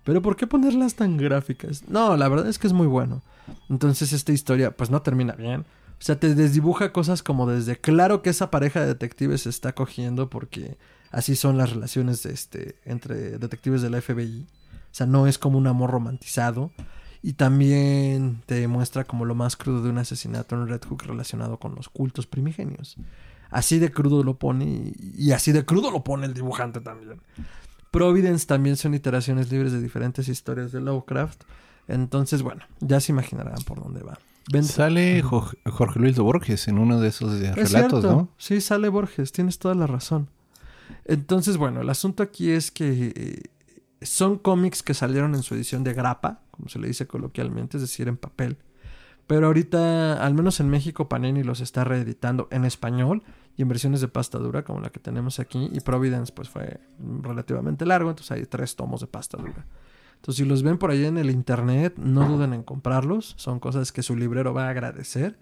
pero ¿por qué ponerlas tan gráficas? No, la verdad es que es muy bueno. Entonces esta historia pues no termina bien. O sea, te desdibuja cosas como desde claro que esa pareja de detectives se está cogiendo porque así son las relaciones de este, entre detectives de la FBI. O sea, no es como un amor romantizado. Y también te muestra como lo más crudo de un asesinato en Red Hook relacionado con los cultos primigenios. Así de crudo lo pone y, así de crudo lo pone el dibujante también. Providence también son iteraciones libres de diferentes historias de Lovecraft. Entonces, bueno, ya se imaginarán por dónde va. Sale Jo- Jorge Luis de Borges en uno de esos eh, es relatos. ¿no? Sí, sale Borges, tienes toda la razón. Entonces, bueno, el asunto aquí es que eh, son cómics que salieron en su edición de grapa, como se le dice coloquialmente, es decir, en papel. Pero ahorita, al menos en México, Panini los está reeditando en español y en versiones de pasta dura, como la que tenemos aquí. Y Providence, pues fue relativamente largo, entonces hay tres tomos de pasta dura. Entonces, si los ven por ahí en el internet, no duden en comprarlos. Son cosas que su librero va a agradecer.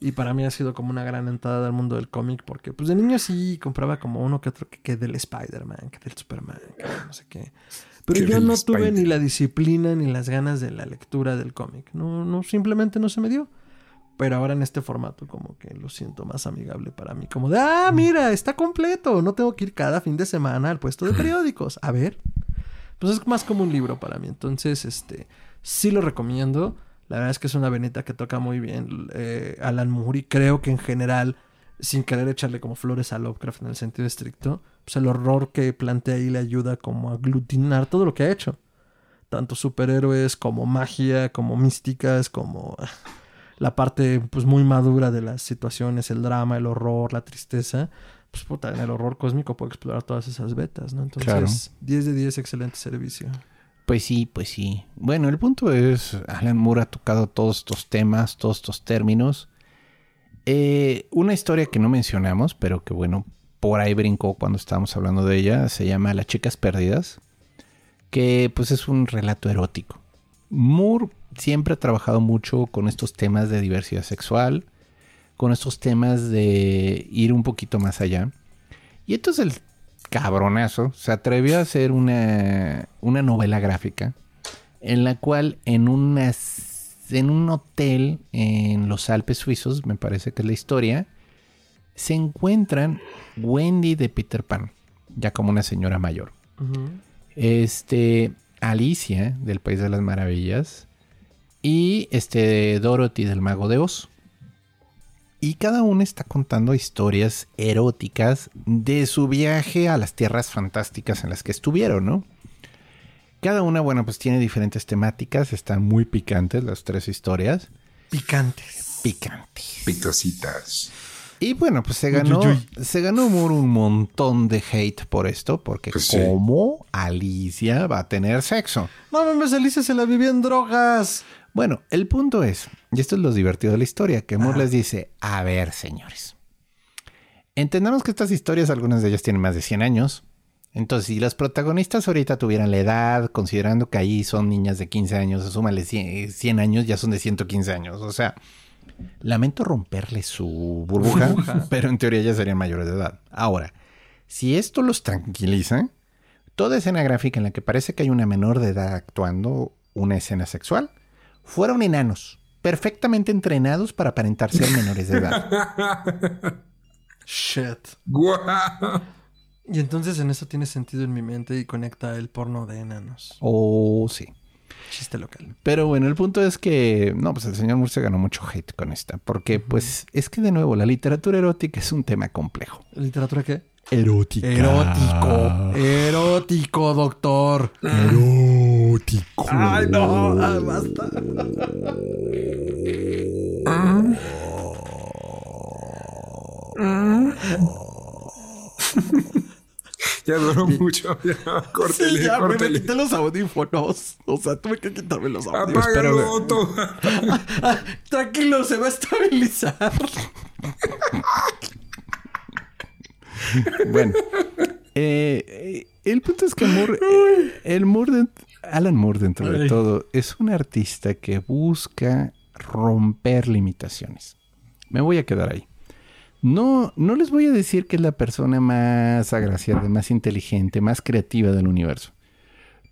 Y para mí ha sido como una gran entrada al mundo del cómic, porque pues de niño sí compraba como uno que otro que, que del Spider-Man, que del Superman, que no sé qué. Pero yo no tuve ni la disciplina ni las ganas de la lectura del cómic. No, no, simplemente no se me dio. Pero ahora en este formato como que lo siento más amigable para mí. Como de, ah, mira, está completo. No tengo que ir cada fin de semana al puesto de periódicos. A ver. Pues es más como un libro para mí. Entonces, este, sí lo recomiendo. La verdad es que es una veneta que toca muy bien eh, Alan Moore y creo que en general, sin querer echarle como flores a Lovecraft en el sentido estricto, pues el horror que plantea ahí le ayuda como a aglutinar todo lo que ha hecho. Tanto superhéroes como magia, como místicas, como la parte pues muy madura de las situaciones, el drama, el horror, la tristeza. Pues puta, en el horror cósmico puede explorar todas esas vetas, ¿no? Entonces, Claro. 10 de 10, excelente servicio. Pues sí, pues sí. Bueno, el punto es, Alan Moore ha tocado todos estos temas, todos estos términos. Eh, una historia que no mencionamos, pero que bueno, por ahí brincó cuando estábamos hablando de ella, se llama Las chicas perdidas, que pues es un relato erótico. Moore siempre ha trabajado mucho con estos temas de diversidad sexual, con estos temas de ir un poquito más allá. Y entonces el cabronazo se atrevió a hacer una, una novela gráfica en la cual en, unas, en un hotel en los Alpes suizos, me parece que es la historia, se encuentran Wendy de Peter Pan, ya como una señora mayor. Este, Alicia del País de las Maravillas y este Dorothy del Mago de Oz. Y cada uno está contando historias eróticas de su viaje a las tierras fantásticas en las que estuvieron, ¿no? Cada una, bueno, pues tiene diferentes temáticas, están muy picantes las tres historias. Picantes. Picantes. Picositas. Y bueno, pues se ganó, Uy, se ganó Moore un montón de hate por esto, porque Pues sí. ¿cómo Alicia va a tener sexo? No mames, Alicia se la vivía en drogas. Bueno, el punto es, y esto es lo divertido de la historia, que Moore les dice, a ver, señores, entendamos que estas historias, algunas de ellas tienen más de 100 años, entonces si los protagonistas ahorita tuvieran la edad, considerando que ahí son niñas de 15 años, súmale 100, 100 años, ya son de 115 años, o sea, lamento romperle su burbuja, Burbuja. pero en teoría ya serían mayores de edad. Ahora, si esto los tranquiliza, toda escena gráfica en la que parece que hay una menor de edad actuando una escena sexual, fueron enanos, perfectamente entrenados para aparentar ser menores de edad. Shit. ¡Guau! Y entonces en eso tiene sentido en mi mente y conecta el porno de enanos. Oh, sí. Chiste local. Pero bueno, el punto es que, no, pues el señor se ganó mucho hate con esta, porque pues es que de nuevo, la literatura erótica es un tema complejo. ¿Literatura qué? Erótica. Erótico. Erótico, doctor. Erótico. Ay, no. Ah, basta. Ya duró mucho. Ya, córtele, Sí, ya, me quité los audífonos. O sea, tuve que quitarme los audífonos. Apágalo, Otto. Ah, tranquilo, se va a estabilizar. Bueno, eh, eh, el punto es que Moore, el Moore, de- Alan Moore dentro de todo, es un artista que busca romper limitaciones. Me voy a quedar ahí. No, no les voy a decir que es la persona más agraciada, más inteligente, más creativa del universo.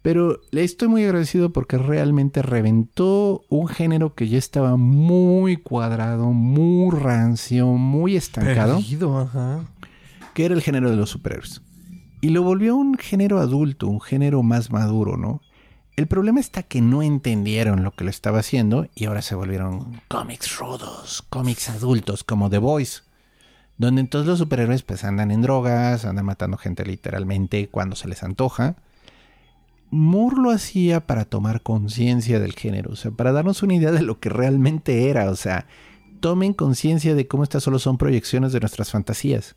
Pero le estoy muy agradecido porque realmente reventó un género que ya estaba muy cuadrado, muy rancio, muy estancado Perdido, ajá. que era el género de los superhéroes. Y lo volvió un género adulto, un género más maduro, ¿no? El problema está que no entendieron lo que lo estaba haciendo y ahora se volvieron cómics rudos, cómics adultos como The Boys, donde entonces los superhéroes pues andan en drogas, andan matando gente literalmente cuando se les antoja. Moore lo hacía para tomar conciencia del género, o sea, para darnos una idea de lo que realmente era, o sea, tomen conciencia de cómo estas solo son proyecciones de nuestras fantasías.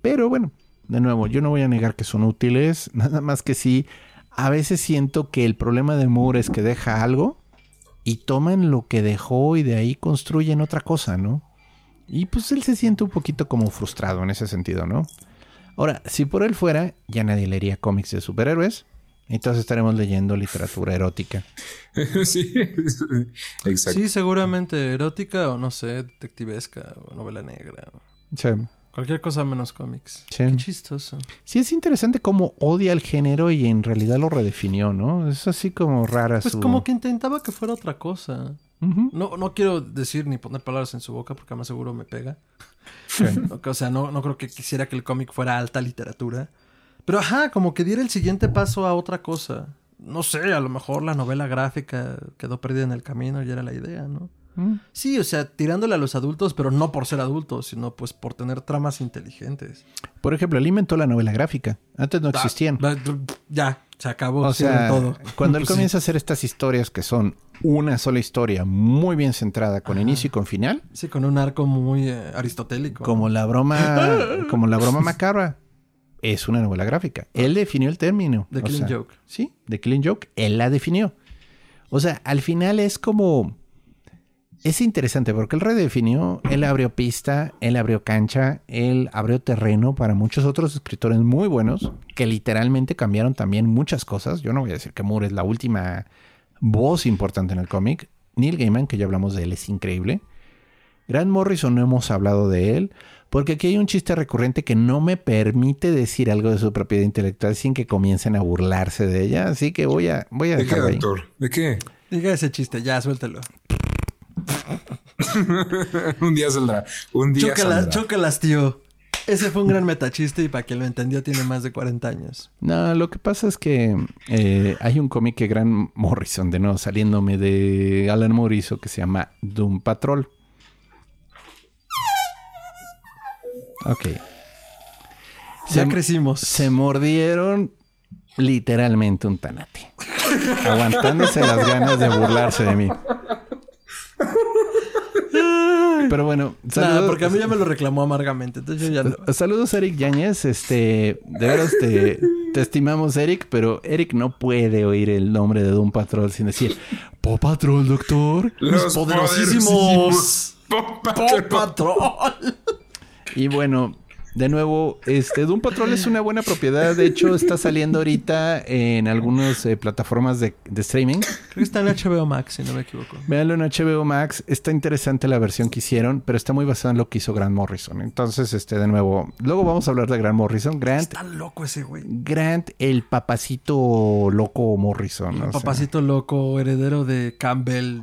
Pero bueno, de nuevo, yo no voy a negar que son útiles, nada más que sí, a veces siento que el problema de Moore es que deja algo y toman lo que dejó y de ahí construyen otra cosa, ¿no? Y pues él se siente un poquito como frustrado en ese sentido, ¿no? Ahora, si por él fuera, ya nadie leería cómics de superhéroes, entonces estaremos leyendo literatura erótica. sí, exacto. Sí, seguramente erótica o no sé, detectivesca o novela negra. O sea, Cualquier cosa menos cómics. Sí. Qué chistoso. sí es interesante cómo odia el género y en realidad lo redefinió, ¿no? Es así como rara Pues su... como que intentaba que fuera otra cosa. No, no quiero decir ni poner palabras en su boca porque más seguro me pega. o sea, no, no creo que quisiera que el cómic fuera alta literatura. Pero ajá, como que diera el siguiente paso a otra cosa. No sé, a lo mejor la novela gráfica quedó perdida en el camino y era la idea, ¿no? Mm. Sí, o sea, tirándole a los adultos, pero no por ser adultos, sino pues por tener tramas inteligentes. Por ejemplo, él inventó la novela gráfica. Antes no existían. Ah, Ya, se acabó. O sea, todo. cuando él Pues sí. comienza a hacer estas historias que son una sola historia muy bien centrada con inicio y con final, Sí, con un arco muy eh, aristotélico. como la broma, como la broma macabra, es una novela gráfica. Él definió el término. The Killing sea, Joke. Sí, The Killing Joke, él la definió. O sea, al final es como es interesante porque él redefinió, él abrió pista, él abrió cancha, él abrió terreno para muchos otros escritores muy buenos que literalmente cambiaron también muchas cosas. Yo no voy a decir que Moore es la última voz importante en el cómic. Neil Gaiman, que ya hablamos de él, es increíble. Grant Morrison no hemos hablado de él porque aquí hay un chiste recurrente que no me permite decir algo de su propiedad intelectual sin que comiencen a burlarse de ella. Así que voy a, voy a ¿De qué, ahí. doctor? ¿De qué? Diga ese chiste, ya, suéltelo. un día saldrá. Un día Chócalas, saldrá. chócalas, tío. Ese fue un gran metachiste y para quien lo entendió tiene más de 40 años. No, lo que pasa es que eh, hay un cómic que Grant Morrison, de nuevo saliéndome de Alan Moore, hizo que se llama Doom Patrol. Ok. Ya Se- crecimos. Se mordieron literalmente un tanate. aguantándose las ganas de burlarse de mí. Pero bueno, Nada, saludos, porque a mí ya me lo reclamó amargamente. Entonces yo ya no. saludos Eric Yáñez. Este, de veras te, te estimamos, Eric, pero Eric no puede oír el nombre de Doom Patrol sin decir Paw Patrol, doctor. Los poderosísimos. Paw Paw Patrol. Patrol. Y bueno, de nuevo, este Doom Patrol es una buena propiedad. De hecho, está saliendo ahorita en algunas eh, plataformas de, de streaming. Creo que está en HBO Max, si no me equivoco. Véanlo en HBO Max. Está interesante la versión que hicieron, pero está muy basada en lo que hizo Grant Morrison. Entonces, este, de nuevo, luego vamos a hablar de Grant Morrison. Grant, Está loco ese güey. Grant, el papacito loco Morrison. El o sea, papacito loco, heredero de Campbell,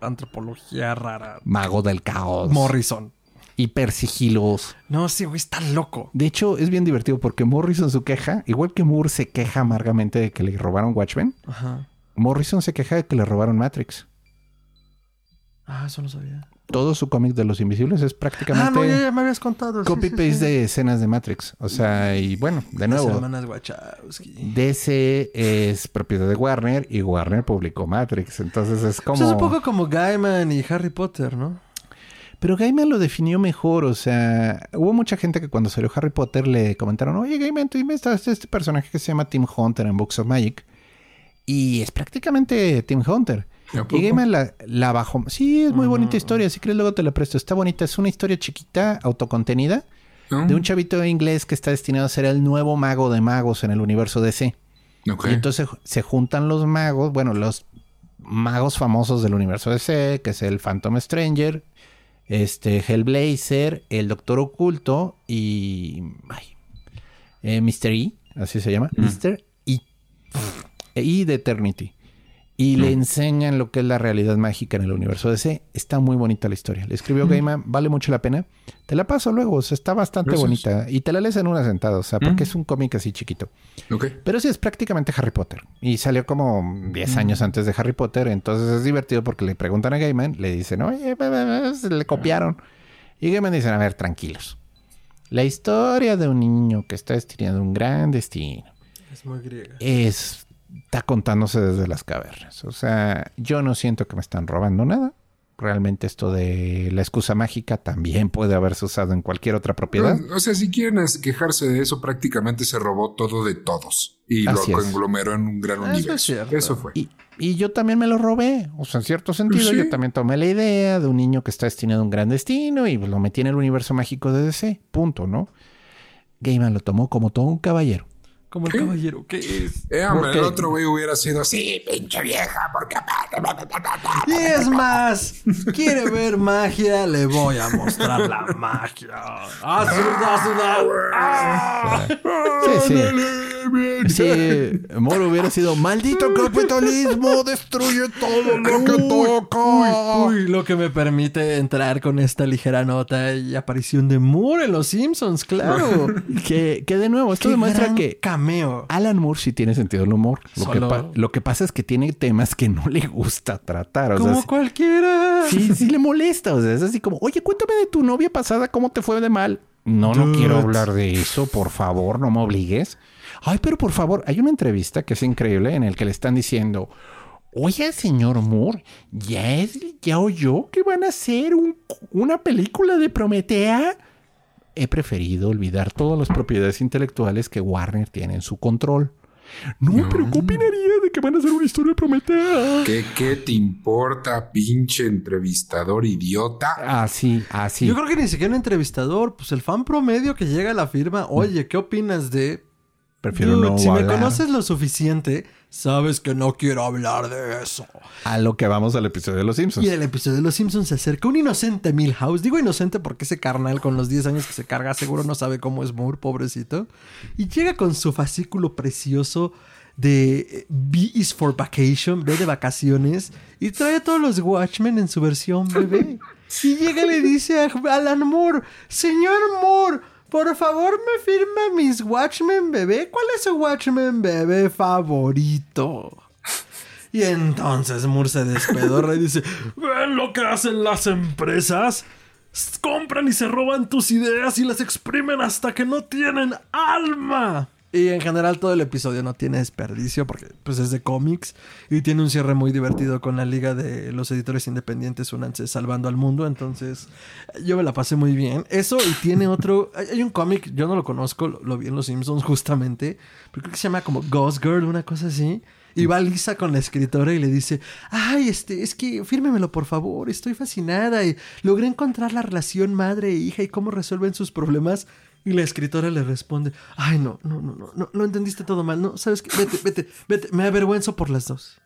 antropología rara. mago del caos. Morrison. Hipersigilos. No, sí, güey, está loco. De hecho, es bien divertido porque Morrison su queja, igual que Moore se queja amargamente de que le robaron Watchmen, Ajá. Morrison se queja de que le robaron Matrix. Ah, eso no sabía. Todo su cómic de los invisibles es Ah, prácticamente no, ya, ya me habías contado. sí, sí. de escenas de Matrix. O sea, y bueno, de Las nuevo, hermanas Wachowski. DC es propiedad de Warner y Warner publicó Matrix. Entonces es como... Pues es un poco como Gaiman y Harry Potter, ¿no? Pero Gaiman lo definió mejor. O sea, hubo mucha gente que cuando salió Harry Potter le comentaron, oye Gaiman, tú esta- este personaje que se llama Tim Hunter en Books of Magic. Y es prácticamente Tim Hunter. ¿A Y? Gaiman la, la bajó. Sí, es muy bonita historia. Si quieres, luego te la presto. Está bonita. Es una historia chiquita, autocontenida, de un chavito inglés que está destinado a ser el nuevo mago de magos en el universo DC. Y entonces se juntan los magos, bueno, los magos famosos del universo DC, que es el Phantom Stranger, este Hellblazer, el Doctor Oculto y ay, eh, Mr. E, así se llama, Mr. E. E de Eternity. Y le enseñan lo que es la realidad mágica en el universo DC. Está muy bonita la historia. Le escribió Gaiman, vale mucho la pena. Te la paso luego, o sea, está bastante Gracias. bonita. Y te la lees en una sentada, o sea, porque es un cómic así chiquito. Ok. Pero sí es prácticamente Harry Potter. Y salió como 10 años antes de Harry Potter. Entonces es divertido porque le preguntan a Gaiman, le dicen, oye, se le copiaron. Y Gaiman dice, a ver, tranquilos. La historia de un niño que está destinado a un gran destino Es muy griega. es está contándose desde las cavernas. O sea, yo no siento que me están robando nada. Realmente esto de la excusa mágica también puede haberse usado en cualquier otra propiedad. O sea, si quieren quejarse de eso, prácticamente se robó todo de todos y Así lo es. conglomeró en un gran Eso universo. Eso fue. Y, y yo también me lo robé. O sea, en cierto sentido, Sí. yo también tomé la idea de un niño que está destinado a un gran destino y lo metí en el universo mágico de DC. Punto, ¿no? Gaiman lo tomó como todo un caballero. Como el caballero, ¿qué es? Eh, hombre, el otro güey hubiera sido así, pinche vieja, porque Y es más, quiere ver magia, le voy a mostrar la magia. Azul, azul, ah. Sí, sí. Bien. Sí, Moore hubiera sido maldito capitalismo, destruye todo lo que toca. Uy, lo que me permite entrar con esta ligera nota y aparición de Moore en Los Simpsons, claro. Que, que de nuevo, esto Qué demuestra que cameo. Alan Moore sí tiene sentido del humor. Lo, que Solo- pa- lo que pasa es que tiene temas que no le gusta tratar. O Como cualquiera. sí, sí le molesta. O sea, es así como, oye, cuéntame de tu novia pasada, ¿cómo te fue de mal? No, no quiero hablar de eso, por favor, no me obligues. Ay, pero por favor, hay una entrevista que es increíble en el que le están diciendo, oye, señor Moore, ¿ya, es, ya oyó que van a hacer un- una película de Prometea? He preferido olvidar todas las propiedades intelectuales que Warner tiene en su control. No, pero ¿qué opinaría de que van a hacer una historia de Prometea? ¿Qué, ¿Qué te importa, pinche entrevistador idiota? Así, así. Yo creo que ni siquiera un entrevistador, pues el fan promedio que llega a la firma, oye, ¿qué opinas de Prefiero Dude, no si me conoces lo suficiente, sabes que no quiero hablar de eso. A lo que vamos al episodio de Los Simpsons. Y en el episodio de Los Simpsons se acerca un inocente Milhouse. Digo inocente porque ese carnal con los 10 años que se carga seguro no sabe cómo es Moore, pobrecito. Y llega con su fascículo precioso de eh, B is for vacation, B de vacaciones. Y trae a todos los Watchmen en su versión bebé. Y llega y le dice a Alan Moore, señor Moore, por favor me firma mis Watchmen bebé. ¿Cuál es su Watchmen bebé favorito? Y entonces Moore se despedorra y dice: ¿Ven lo que hacen las empresas? Compran y se roban tus ideas y las exprimen hasta que no tienen alma. Y en general todo el episodio no tiene desperdicio porque pues es de cómics y tiene un cierre muy divertido con la liga de los editores independientes Unanse salvando al mundo. Entonces yo me la pasé muy bien. Eso y tiene otro... Hay un cómic, yo no lo conozco, lo, lo vi en Los Simpsons justamente, pero creo que se llama como Ghost Girl, una cosa así. Y va Lisa con la escritora y le dice, ay, este, es que fírmemelo por favor, estoy fascinada y logré encontrar la relación madre e hija y cómo resuelven sus problemas. Y la escritora le responde, ay, no, no, no, no, no, lo entendiste todo mal, no, sabes qué, vete, vete, vete, me avergüenzo por las dos.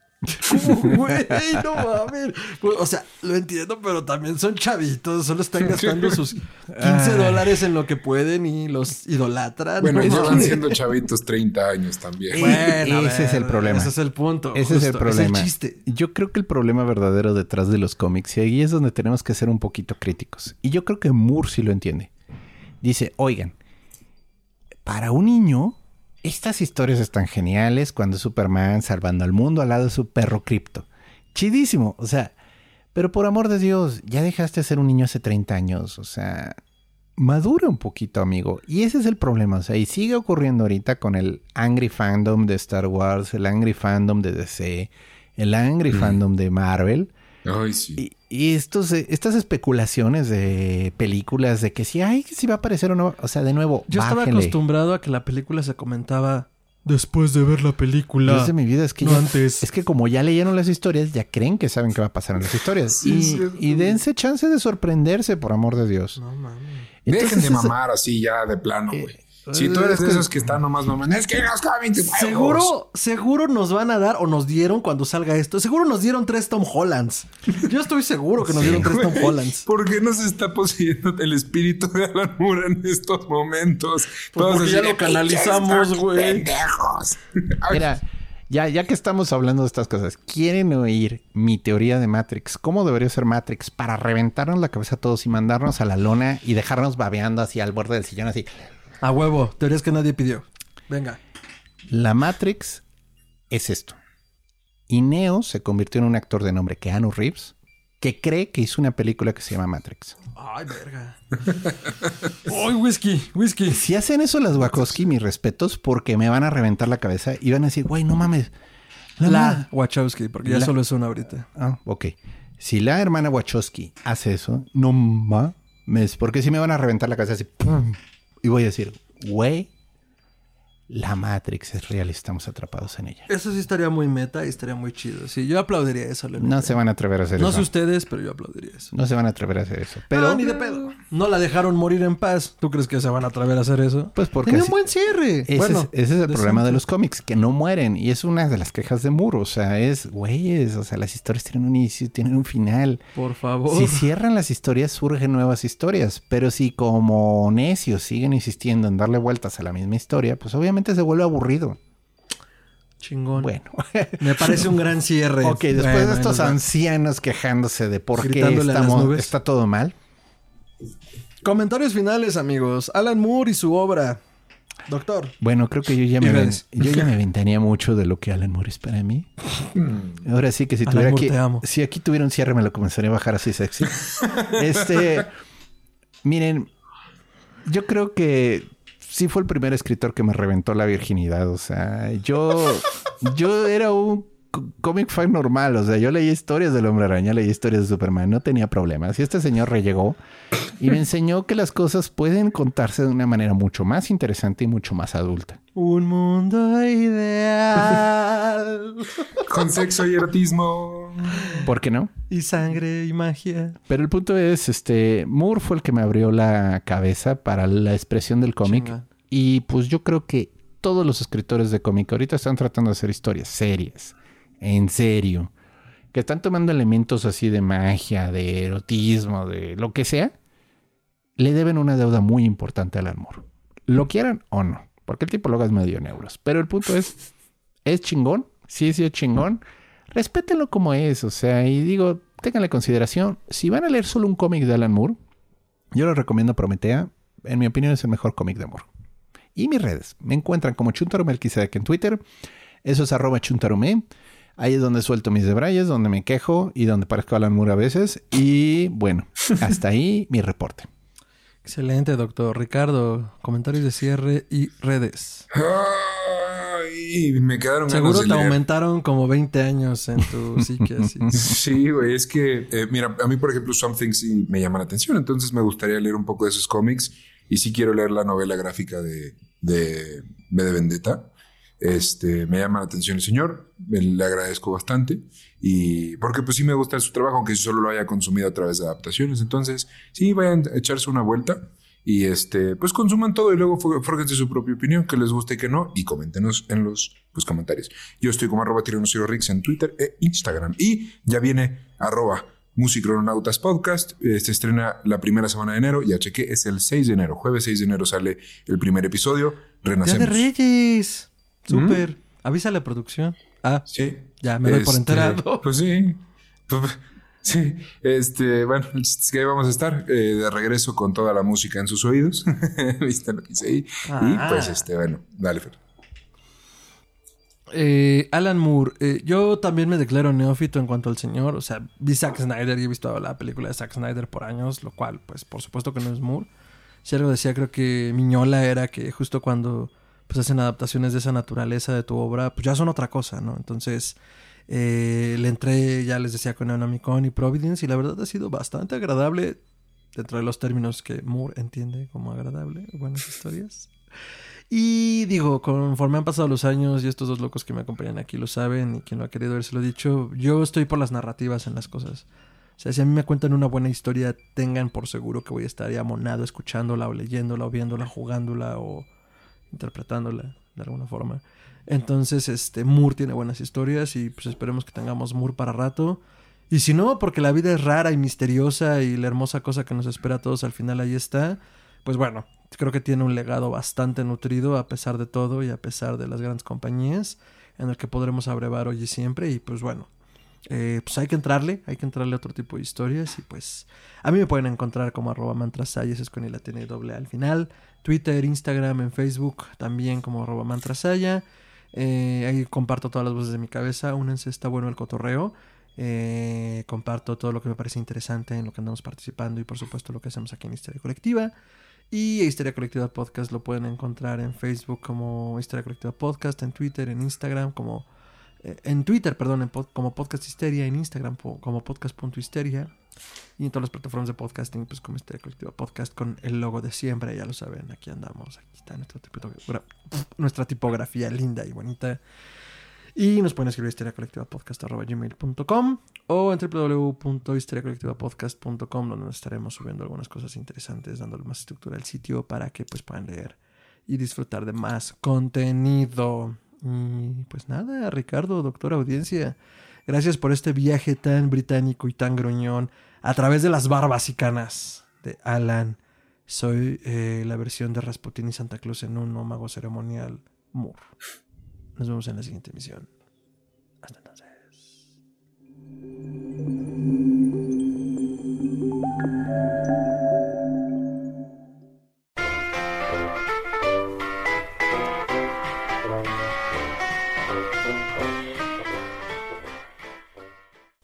¿Cómo, güey? No mames. Pues, o sea, lo entiendo, pero también son chavitos. Solo están gastando sus 15 dólares en lo que pueden y los idolatran. Bueno, ¿no? llevan siendo chavitos 30 años también. Bueno, a Ese es el problema. Ese es el punto. Ese es el problema. Es el chiste. Yo creo que el problema verdadero detrás de los cómics, y ahí es donde tenemos que ser un poquito críticos. Y yo creo que Moore sí lo entiende. Dice, oigan, para un niño, estas historias están geniales cuando Superman salvando al mundo al lado de su perro cripto. Chidísimo, o sea, pero por amor de Dios, ya dejaste de ser un niño hace 30 años, o sea, madura un poquito, amigo. Y ese es el problema, o sea, y sigue ocurriendo ahorita con el angry fandom de Star Wars, el angry fandom de DC, el angry fandom de Marvel. Ay, sí. Y, y estos, eh, estas especulaciones de películas de que si, ay, que si va a aparecer o no, o sea, de nuevo, Yo estaba acostumbrado a que la película se comentaba después de ver la película. Desde mi vida es que no ya- antes. es que como ya leyeron las historias, ya creen que saben qué va a pasar en las historias. Sí, y, sí. y dense chance de sorprenderse, por amor de Dios. No mames. Dejen de mamar así ya de plano, güey. Eh, Si tú eres es de que- esos que están nomás mamando, es que cómics, huevos". Seguro, seguro nos van a dar, o nos dieron cuando salga esto. Seguro nos dieron tres Tom Hollands. Yo estoy seguro que nos dieron tres Tom Hollands. ¿Por qué no se está poseyendo el espíritu de Alan Moore en estos momentos? Pues porque así ya lo canalizamos, "Pinches güey". pendejos. Mira, ya, ya que estamos hablando de estas cosas, ¿quieren oír mi teoría de Matrix? ¿Cómo debería ser Matrix? Para reventarnos la cabeza a todos y mandarnos a la lona y dejarnos babeando así al borde del sillón así. A huevo, teorías que nadie pidió. Venga. La Matrix es esto. Y Neo se convirtió en un actor de nombre Keanu Reeves que cree que hizo una película que se llama Matrix. Ay, verga. Ay, whisky, whisky. Si hacen eso las Wachowski, mis respetos, porque me van a reventar la cabeza y van a decir, güey, no mames. La, La Wachowski, porque ya La- solo es una ahorita. Ah, ok. Si la hermana Wachowski hace eso, no mames, porque si me van a reventar la cabeza así, ¡pum! Y voy a decir, güey, la Matrix es real y estamos atrapados en ella. Eso sí estaría muy meta y estaría muy chido. Sí, yo aplaudiría eso. la No se van a atrever a hacer No eso. sé ustedes, pero yo aplaudiría eso. No se van a atrever a hacer eso. Pero ni de pedo. No la dejaron morir en paz. ¿Tú crees que se van a atrever a hacer eso? pues porque Tenía un buen cierre. ese, bueno, es, ese es el problema de los cómics, que no mueren. Y es una de las quejas de Moore. O sea, es, güeyes, o sea, las historias tienen un inicio, tienen un final. Por favor. Si cierran las historias, surgen nuevas historias. Pero si como necios siguen insistiendo en darle vueltas a la misma historia, pues obviamente se vuelve aburrido. Chingón. Bueno. Me parece un gran cierre. ok, después Bueno, de estos ancianos quejándose de por qué estamos, está todo mal. Comentarios finales, amigos. Alan Moore y su obra. Doctor. Bueno, creo que yo ya me, ven- yo ya me aventaría mucho de lo que Alan Moore es para mí. Ahora sí que si tuviera Moore, aquí, te amo. si aquí tuviera un cierre me lo comenzaría a bajar así sexy. este, miren, yo creo que sí fue el primer escritor que me reventó la virginidad. O sea, yo, yo era un comic fan normal. O sea, yo leía historias del Hombre Araña, leía historias de Superman, no tenía problemas. Y este señor rellegó y me enseñó que las cosas pueden contarse de una manera mucho más interesante y mucho más adulta. Un mundo ideal. Con sexo y erotismo. ¿Por qué no? y sangre y magia. Pero el punto es, este, Moore fue el que me abrió la cabeza para la expresión del cómic. Chinga. Y pues yo creo que todos los escritores de cómic ahorita están tratando de hacer historias serias, en serio, que están tomando elementos así de magia, de erotismo, de lo que sea, le deben una deuda muy importante al Moore. Lo quieran o no, porque el tipo luego es medio neuros. Pero el punto es, es chingón, sí, sí es chingón. Respétenlo como es, o sea, y digo, ténganle consideración. Si van a leer solo un cómic de Alan Moore, yo les recomiendo Prometea. En mi opinión es el mejor cómic de Moore. Y mis redes. Me encuentran como Melquisedec en Twitter. Eso es arroba chuntarume. Ahí es donde suelto mis debrayes, donde me quejo y donde parezco Alan Moore a veces. Y bueno, hasta ahí mi reporte. Excelente, doctor. Ricardo, comentarios de cierre y redes. Ay, me quedaron Seguro ganas te de leer. aumentaron como 20 años en tu psique. así. Sí, güey, es que, eh, mira, a mí, por ejemplo, Something sí me llama la atención, entonces me gustaría leer un poco de esos cómics y sí quiero leer la novela gráfica de, de B de Vendetta. Este, me llama la atención el señor, me- le agradezco bastante y porque pues sí me gusta su trabajo, aunque solo lo haya consumido a través de adaptaciones, entonces sí, vayan a echarse una vuelta y este, pues consuman todo y luego fó- fórjense su propia opinión, que les guste y que no, y coméntenos en los pues, comentarios. Yo estoy como arroba Rix en Twitter e Instagram. Y ya viene arroba Musicronautas Podcast. Eh, Se estrena la primera semana de enero. Ya chequé, es el 6 de enero. Jueves 6 de enero sale el primer episodio. Día Renacemos. de Reyes. Súper. Avisa la producción. Ah, Sí. ya me doy por Este, enterado. Pues sí. Pues, Sí, este, bueno, que ahí vamos a estar eh, de regreso con toda la música en sus oídos. ¿Viste lo que hice ahí? Ah. Y pues, este, bueno, dale, Fer. Eh, Alan Moore, eh, yo también me declaro neófito en cuanto al señor. O sea, vi Zack Snyder y he visto la película de Zack Snyder por años, lo cual, pues, por supuesto que no es Moore. Si algo decía, creo que Miñola era que justo cuando pues hacen adaptaciones de esa naturaleza de tu obra, pues ya son otra cosa, ¿no? Entonces, eh, le entré, ya les decía, con Neonomicon y Providence, y la verdad ha sido bastante agradable dentro de los términos que Moore entiende como agradable, buenas historias. Y digo, conforme han pasado los años y estos dos locos que me acompañan aquí lo saben y quien lo ha querido ver se lo dicho, yo estoy por las narrativas en las cosas. O sea, si a mí me cuentan una buena historia, tengan por seguro que voy a estar ya monado escuchándola o leyéndola o viéndola, jugándola o interpretándola de alguna forma. Entonces, este, Moore tiene buenas historias y pues esperemos que tengamos Moore para rato. Y si no, porque la vida es rara y misteriosa y la hermosa cosa que nos espera a todos al final ahí está, pues bueno, creo que tiene un legado bastante nutrido a pesar de todo y a pesar de las grandes compañías en el que podremos abrevar hoy y siempre y pues bueno, eh, pues hay que entrarle, hay que entrarle a otro tipo de historias y pues a mí me pueden encontrar como arroba mantrasaya, ese es con y la tiene doble al final, Twitter, Instagram, en Facebook también como arroba mantrasaya, eh, ahí comparto todas las voces de mi cabeza, únense, está bueno el cotorreo. Eh, comparto todo lo que me parece interesante en lo que andamos participando y por supuesto lo que hacemos aquí en Historia Colectiva. Y Historia Colectiva Podcast lo pueden encontrar en Facebook como Historia Colectiva Podcast, en Twitter, en Instagram como... eh, en Twitter, perdón, en pod- como Podcast Histeria, en Instagram po- como podcast.histeria y en todas las plataformas de podcasting, pues como Historia Colectiva Podcast con el logo de siempre, ya lo saben, aquí andamos, aquí está nuestra, tipogra- nuestra tipografía linda y bonita. Y nos pueden escribir a historiacolectivapodcast.gmail.com o en www.historiacolectivapodcast.com donde nos estaremos subiendo algunas cosas interesantes, dándole más estructura al sitio para que pues puedan leer y disfrutar de más contenido. Y pues nada, Ricardo, doctora audiencia, gracias por este viaje tan británico y tan gruñón a través de las barbas y canas de Alan. Soy eh, la versión de Rasputin y Santa Claus en un mago ceremonial Moore. Nos vemos en la siguiente emisión. Hasta entonces.